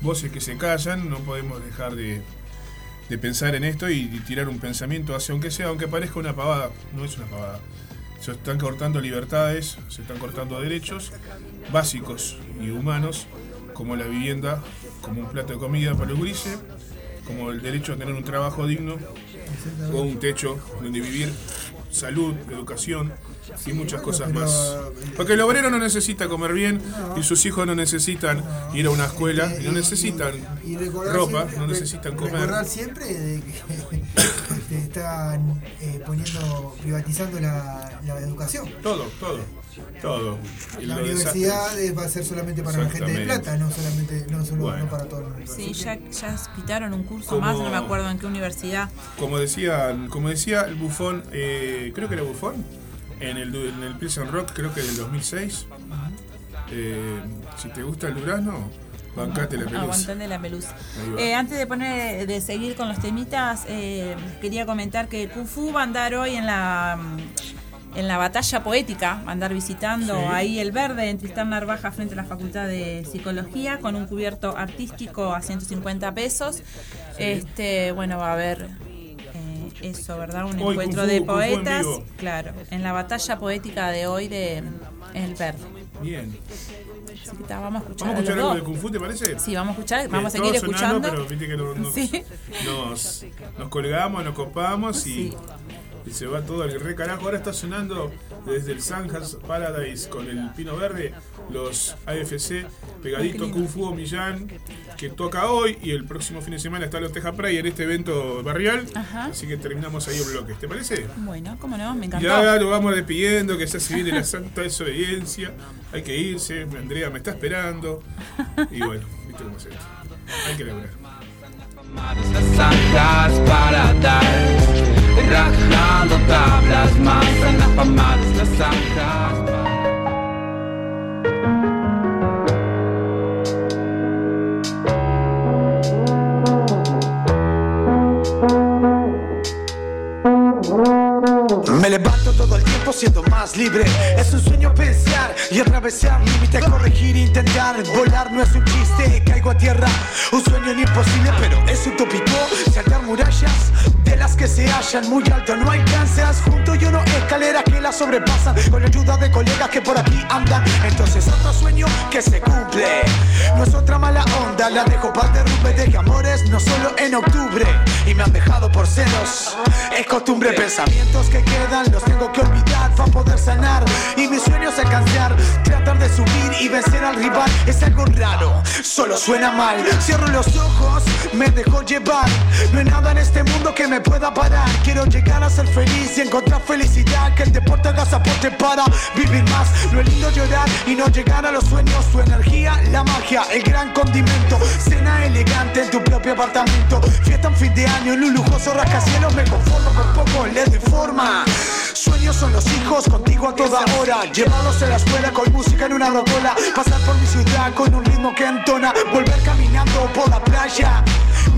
voces que se callan, no podemos dejar de, de pensar en esto y, y tirar un pensamiento hacia, aunque sea, aunque parezca una pavada, no es una pavada. Se están cortando libertades, se están cortando derechos básicos y humanos, como la vivienda, como un plato de comida para los grises, como el derecho a tener un trabajo digno o un techo donde vivir, salud, educación y muchas cosas más. Porque el obrero no necesita comer bien y sus hijos no necesitan ir a una escuela y no necesitan ropa, no necesitan comer. Recordar siempre de que te están eh, poniendo, privatizando la, la educación. Todo, todo, todo. Y La universidad eh, va a ser solamente para la gente de plata, no solamente, no solo Bueno. no para todo el mundo. Sí, ya, ya pitaron un curso Como- más, no me acuerdo en qué universidad. Como decía, como decía el bufón, eh, creo que era bufón, en el, en el Prison Rock, creo que del 2006. Eh, si te gusta el durazno, bancate la pelusa. La pelusa. Eh, antes de poner, de seguir con los temitas, eh, quería comentar que Kung Fu va a andar hoy en la en la batalla poética, va a andar visitando Sí. ahí el verde en Tristán Narvaja frente a la Facultad de Psicología con un cubierto artístico a 150 pesos. Este, bueno, va a haber eso, ¿verdad? Un Hoy encuentro Kung de Fu poetas, claro, en la batalla poética de hoy de El Verde. Bien. Así que ta, vamos a escuchar, ¿Vamos a escuchar los algo de. Kung Fu, te parece? Sí, vamos a escuchar, Que vamos a seguir sonando, escuchando. Pero viste que no- nos, Sí. nos, nos colgamos, nos copamos y, y se va todo al re carajo. Ahora está sonando desde el Zanjas Paradise con el Pino Verde, los AFC, pegadito Kung Fu Millán, que toca hoy y el próximo fin de semana está los Teja en este evento barrial. Ajá. Así que terminamos ahí el bloque. ¿Te parece? Bueno, cómo no, me encantó. Ya lo vamos despidiendo, que ya se viene la santa desobediencia. Hay que irse, Andrea me está esperando. Y bueno, viste cómo es esto. Hay que lograr. Tablas, las. Me levanto todo el tiempo siendo más libre. Es un sueño pensar y atravesar límites, corregir, intentar volar no es un chiste. Caigo a tierra, un sueño imposible, pero es utópico. Saltar murallas, de las que se hallan muy alto, no alcanzas. Junto yo no escaleras que la sobrepasan. Con la ayuda de colegas que por aquí andan. Entonces otro sueño que se cumple. No es otra mala onda, la dejo para derrumbe de amores, no solo en octubre. Y me han dejado por celos. Es costumbre, pensamientos que quedan, los tengo que olvidar para poder sanar. Y mis sueños alcanzar, tratar de subir y vencer al rival es algo raro, solo suena mal. Cierro los ojos, me dejo llevar. No hay nada en este mundo que me pueda parar. Quiero llegar a ser feliz y encontrar felicidad. Que el deporte haga para vivir más. Lo lindo llorar y no llegar a los sueños. Tu energía, la magia, el gran condimento. Cena elegante en tu propio apartamento. Fiesta en fin de año en un lujoso rascacielos. Me conformo con poco, le doy forma. Sueños son los hijos contigo a toda hora. Llevarlos a la escuela con música en una rocola. Pasar por mi ciudad con un ritmo que entona. Volver caminando por la playa.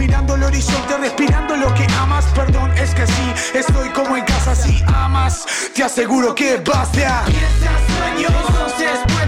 Mirando el horizonte, respirando lo que amas. Perdón, es que sí, estoy como en casa. Si amas, te aseguro que basta. Piensas sueños, entonces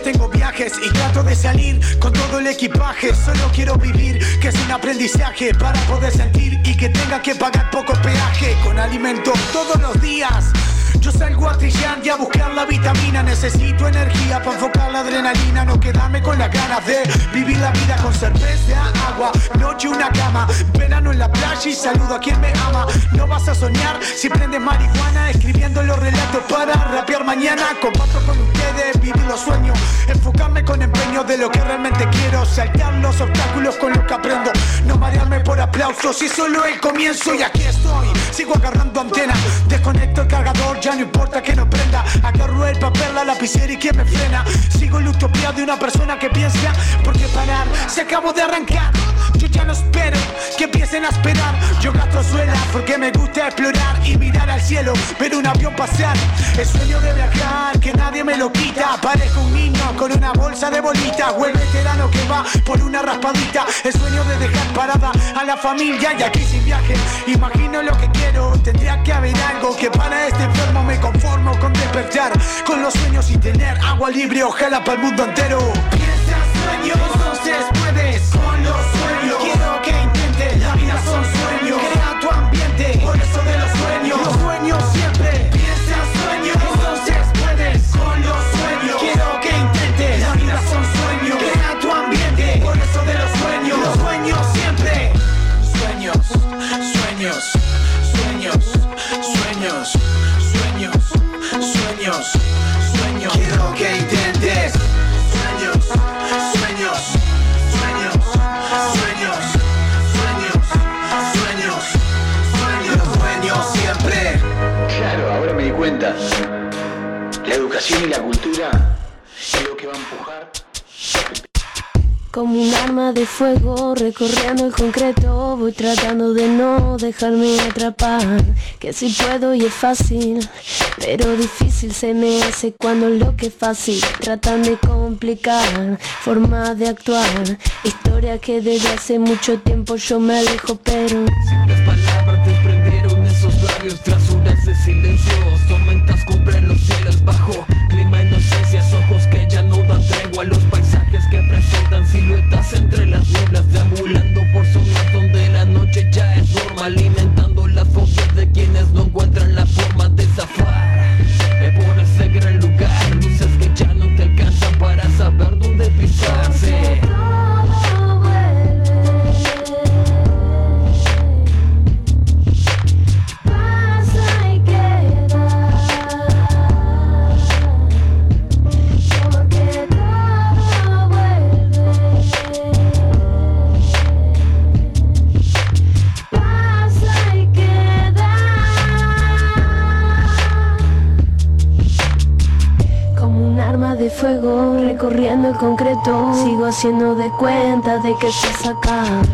tengo viajes y trato de salir con todo el equipaje. Solo quiero vivir, que es un aprendizaje para poder sentir y que tenga que pagar poco peaje con alimento todos los días. Yo salgo a trillar y a buscar la vitamina. Necesito energía para enfocar la adrenalina. No quedarme con las ganas de vivir la vida con cerveza, agua, noche una cama. Verano en la playa y saludo a quien me ama. No vas a soñar si prendes marihuana Escribiendo los relatos para rapear mañana. Comparto con ustedes, vivir los sueños. Enfocarme con empeño de lo que realmente quiero. Saltar los obstáculos con lo que aprendo. No marearme por aplausos y solo el comienzo. Y aquí estoy, sigo agarrando antena Desconecto el cargador, ya no importa que no prenda. Agarro el papel, la lapicera y quién me frena. Sigo la utopía de una persona que piensa Porque parar, se acabó de arrancar. Yo ya no espero que empiecen a esperar. Yo gasto suela porque me gusta explorar Y mirar al cielo, ver un avión pasar. El sueño de viajar, que nadie me lo quita. Parezco un niño con una bolsa de bolitas. O el veterano que va por una raspadita. El sueño de dejar parada a la familia Y aquí sin viaje, imagino lo que quiero Tendría que haber algo que para este enfermo me conformo con despertar Con los sueños y tener agua libre, ojalá para el mundo entero. Piensas sueños, entonces puedes con los educación y la cultura es lo que va a empujar. Como un arma de fuego recorriendo el concreto Voy tratando de no dejarme atrapar Que si puedo y es fácil Pero difícil se me hace cuando lo que es fácil Tratan de complicar Formas de actuar Historia que desde hace mucho tiempo yo me alejo pero Las palabras esos labios tras horas de silencio. Tormentas cubren los cielos bajo Haciendo de cuenta de que estás acá.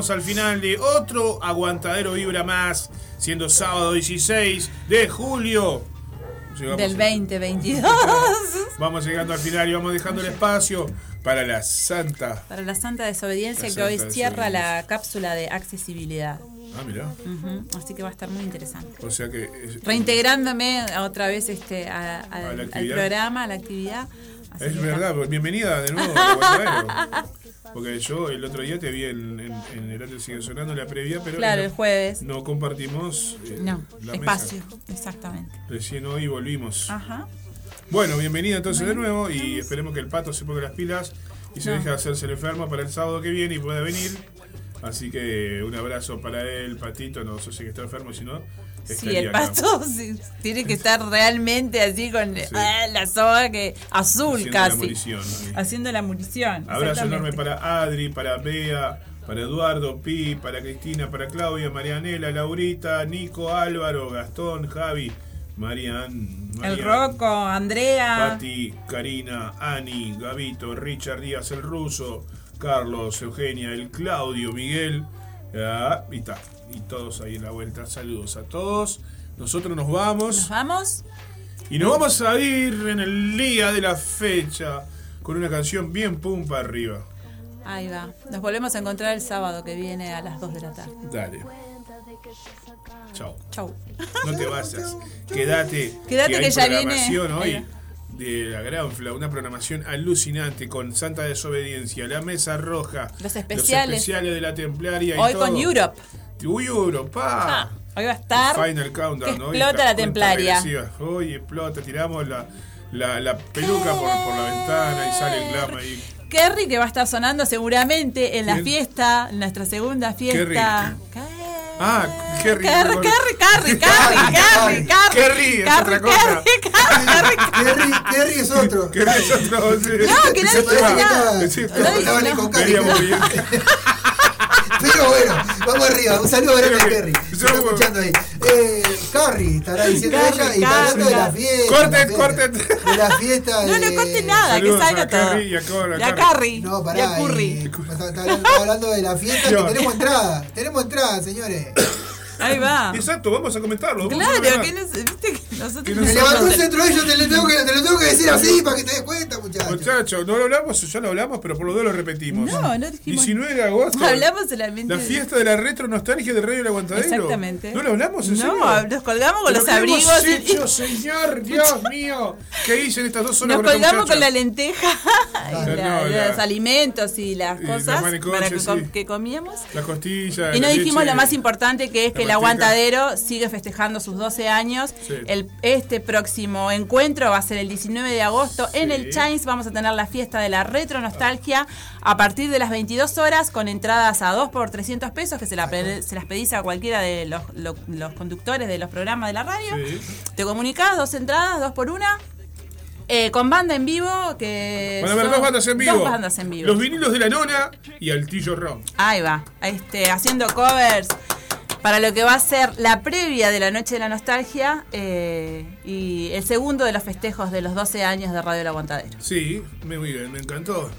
Llegamos al final de otro aguantadero vibra más, siendo sábado 16 de julio. Llegamos Del 2022. Vamos llegando al final y vamos dejando el espacio para la Santa. Para la santa desobediencia La que hoy cierra la cápsula de accesibilidad. Ah, mira. Ujú, Así que va a estar muy interesante. O sea que. es- Reintegrándome otra vez este, a- a- A la al programa, a la actividad. Así Es verdad, pues, bienvenida de nuevo. Porque yo el otro día te vi en, Sigue Sonando la previa, pero Claro, no, el jueves. no compartimos eh, No, la espacio, mesa. exactamente. Recién hoy volvimos. Ajá. Bueno, bienvenida entonces de nuevo y esperemos que el pato se ponga las pilas y se No. deje de hacerse el enfermo para el sábado que viene y pueda venir. Así que un abrazo para él, patito. No sé si está enfermo, si no. Sí, el sí, tiene que estar realmente así con ah, la soga que azul Haciendo la casi. munición, sí. Haciendo la munición. Abrazo enorme para Adri, para Bea, para Eduardo, Pi, para Cristina, para Claudia, Marianela, Laurita, Nico, Álvaro, Gastón, Javi, Marian, El Marian, Rocco, Andrea. Pati, Karina, Ani, Gabito, Richard Díaz, el ruso, Carlos, Eugenia, el Claudio, Miguel, ah, y está. Y todos ahí en la vuelta. Saludos a todos. Nosotros nos vamos. Nos vamos. Y nos vamos a ir en el día de la fecha con una canción bien pum para arriba. Ahí va. Nos volvemos a encontrar el sábado que viene a las 2 de la tarde. Dale. Chao. Chau. No te vayas. Quédate. Quédate que ya viene. hoy de la Granfla, una programación alucinante con Santa Desobediencia, la Mesa Roja, Los especiales. especiales de la Templaria y Hoy todo. con Europe. Uy, Europa. Ah, hoy va a estar. Final Countdown. que explota la Templaria. Hoy explota, tiramos la, la, la peluca por, por la ventana y sale el glam ahí. Kerry que va a estar sonando seguramente en la ¿Quién? fiesta, en nuestra segunda fiesta. Ah, Kerry. Kerry, Kerry, Kerry, Kerry, Kerry, Kerry. Kerry es otra cosa. Kerry, Kerry es otro. Kerry es otro. No, que no dice nada. bien. Pero bueno, vamos arriba. Un saludo grande a Kerry. Está escuchando ahí. Eh, Carrie estará diciendo Carrie, ella y está hablando de la fiesta. Corten, la fiesta- corten. De la fiesta No, de. no corte nada, que Saludos salga a todo. Y a Cora, Y a Carrie. No, y pará. a Curry. y- Está, está hablando, de la fiesta que tenemos entrada. Tenemos entrada, señores. Ahí va. Exacto, vamos a comentarlo. Claro, que no sé, viste que nosotros Que no no Me levantó el centro de ellos, te lo tengo que, te lo tengo que decir así para que te des cuenta, muchachos. Muchachos, no lo hablamos, ya lo hablamos, pero por los dos lo repetimos. No, no dijimos- 19 de agosto. Hablamos solamente La de- fiesta de la retro nostalgia del Radio El Aguantadero. Exactamente. ¿No lo hablamos en serio? No, nos colgamos con ¿Pero los qué hemos abrigos y- hecho, señor? Dios mío. ¿Qué hice en estas dos horas Nos colgamos con la lenteja, los alimentos y las cosas para que, comíamos. La costilla. Y no dijimos lo más importante que es la que el aguantadero sigue festejando sus 12 años. Sí. El, este próximo encuentro va a ser el 19 de agosto en el Chains. Vamos a tener la fiesta de la retro nostalgia a partir de las 22 horas con entradas a 2 por 300 pesos que se, la pe- se las pedís a cualquiera de los, lo- los conductores de los programas de la radio. Sí. Te comunicás, dos entradas, dos por una. Eh, con banda en vivo que Van a haber dos bandas en vivo. Dos bandas en vivo. Los vinilos de la nona y Altillo Ron. Ahí va, este, haciendo covers para lo que va a ser la previa de la Noche de la Nostalgia eh, y el segundo de los festejos de los 12 años de Radio El Aguantadero. Sí, muy bien, me encantó.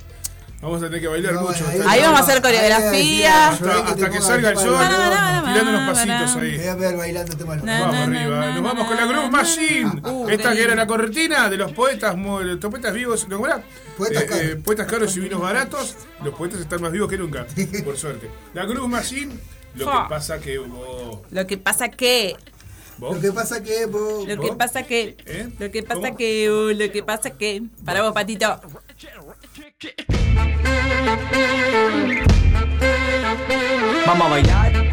Vamos a tener que bailar mucho. Ahí vamos a hacer coreografía. Hasta, hasta que salga el sol, tirando unos pasitos ahí. Voy a ver bailando tema Vamos arriba, nos vamos con la Groove Machine. Uh, Esta que era la corretina de los poetas, los poetas vivos, ¿no? Poetas Eh, caros. eh, poetas caros y vinos baratos. Los poetas están más vivos que nunca, por suerte. La Groove Machine, lo que pasa que vos. Lo que pasa que. ¿Vos? Lo que pasa que vos- Lo que pasa que. ¿Eh? Lo que pasa que. uh, lo que pasa que. Para vos, patito. Vamos a bailar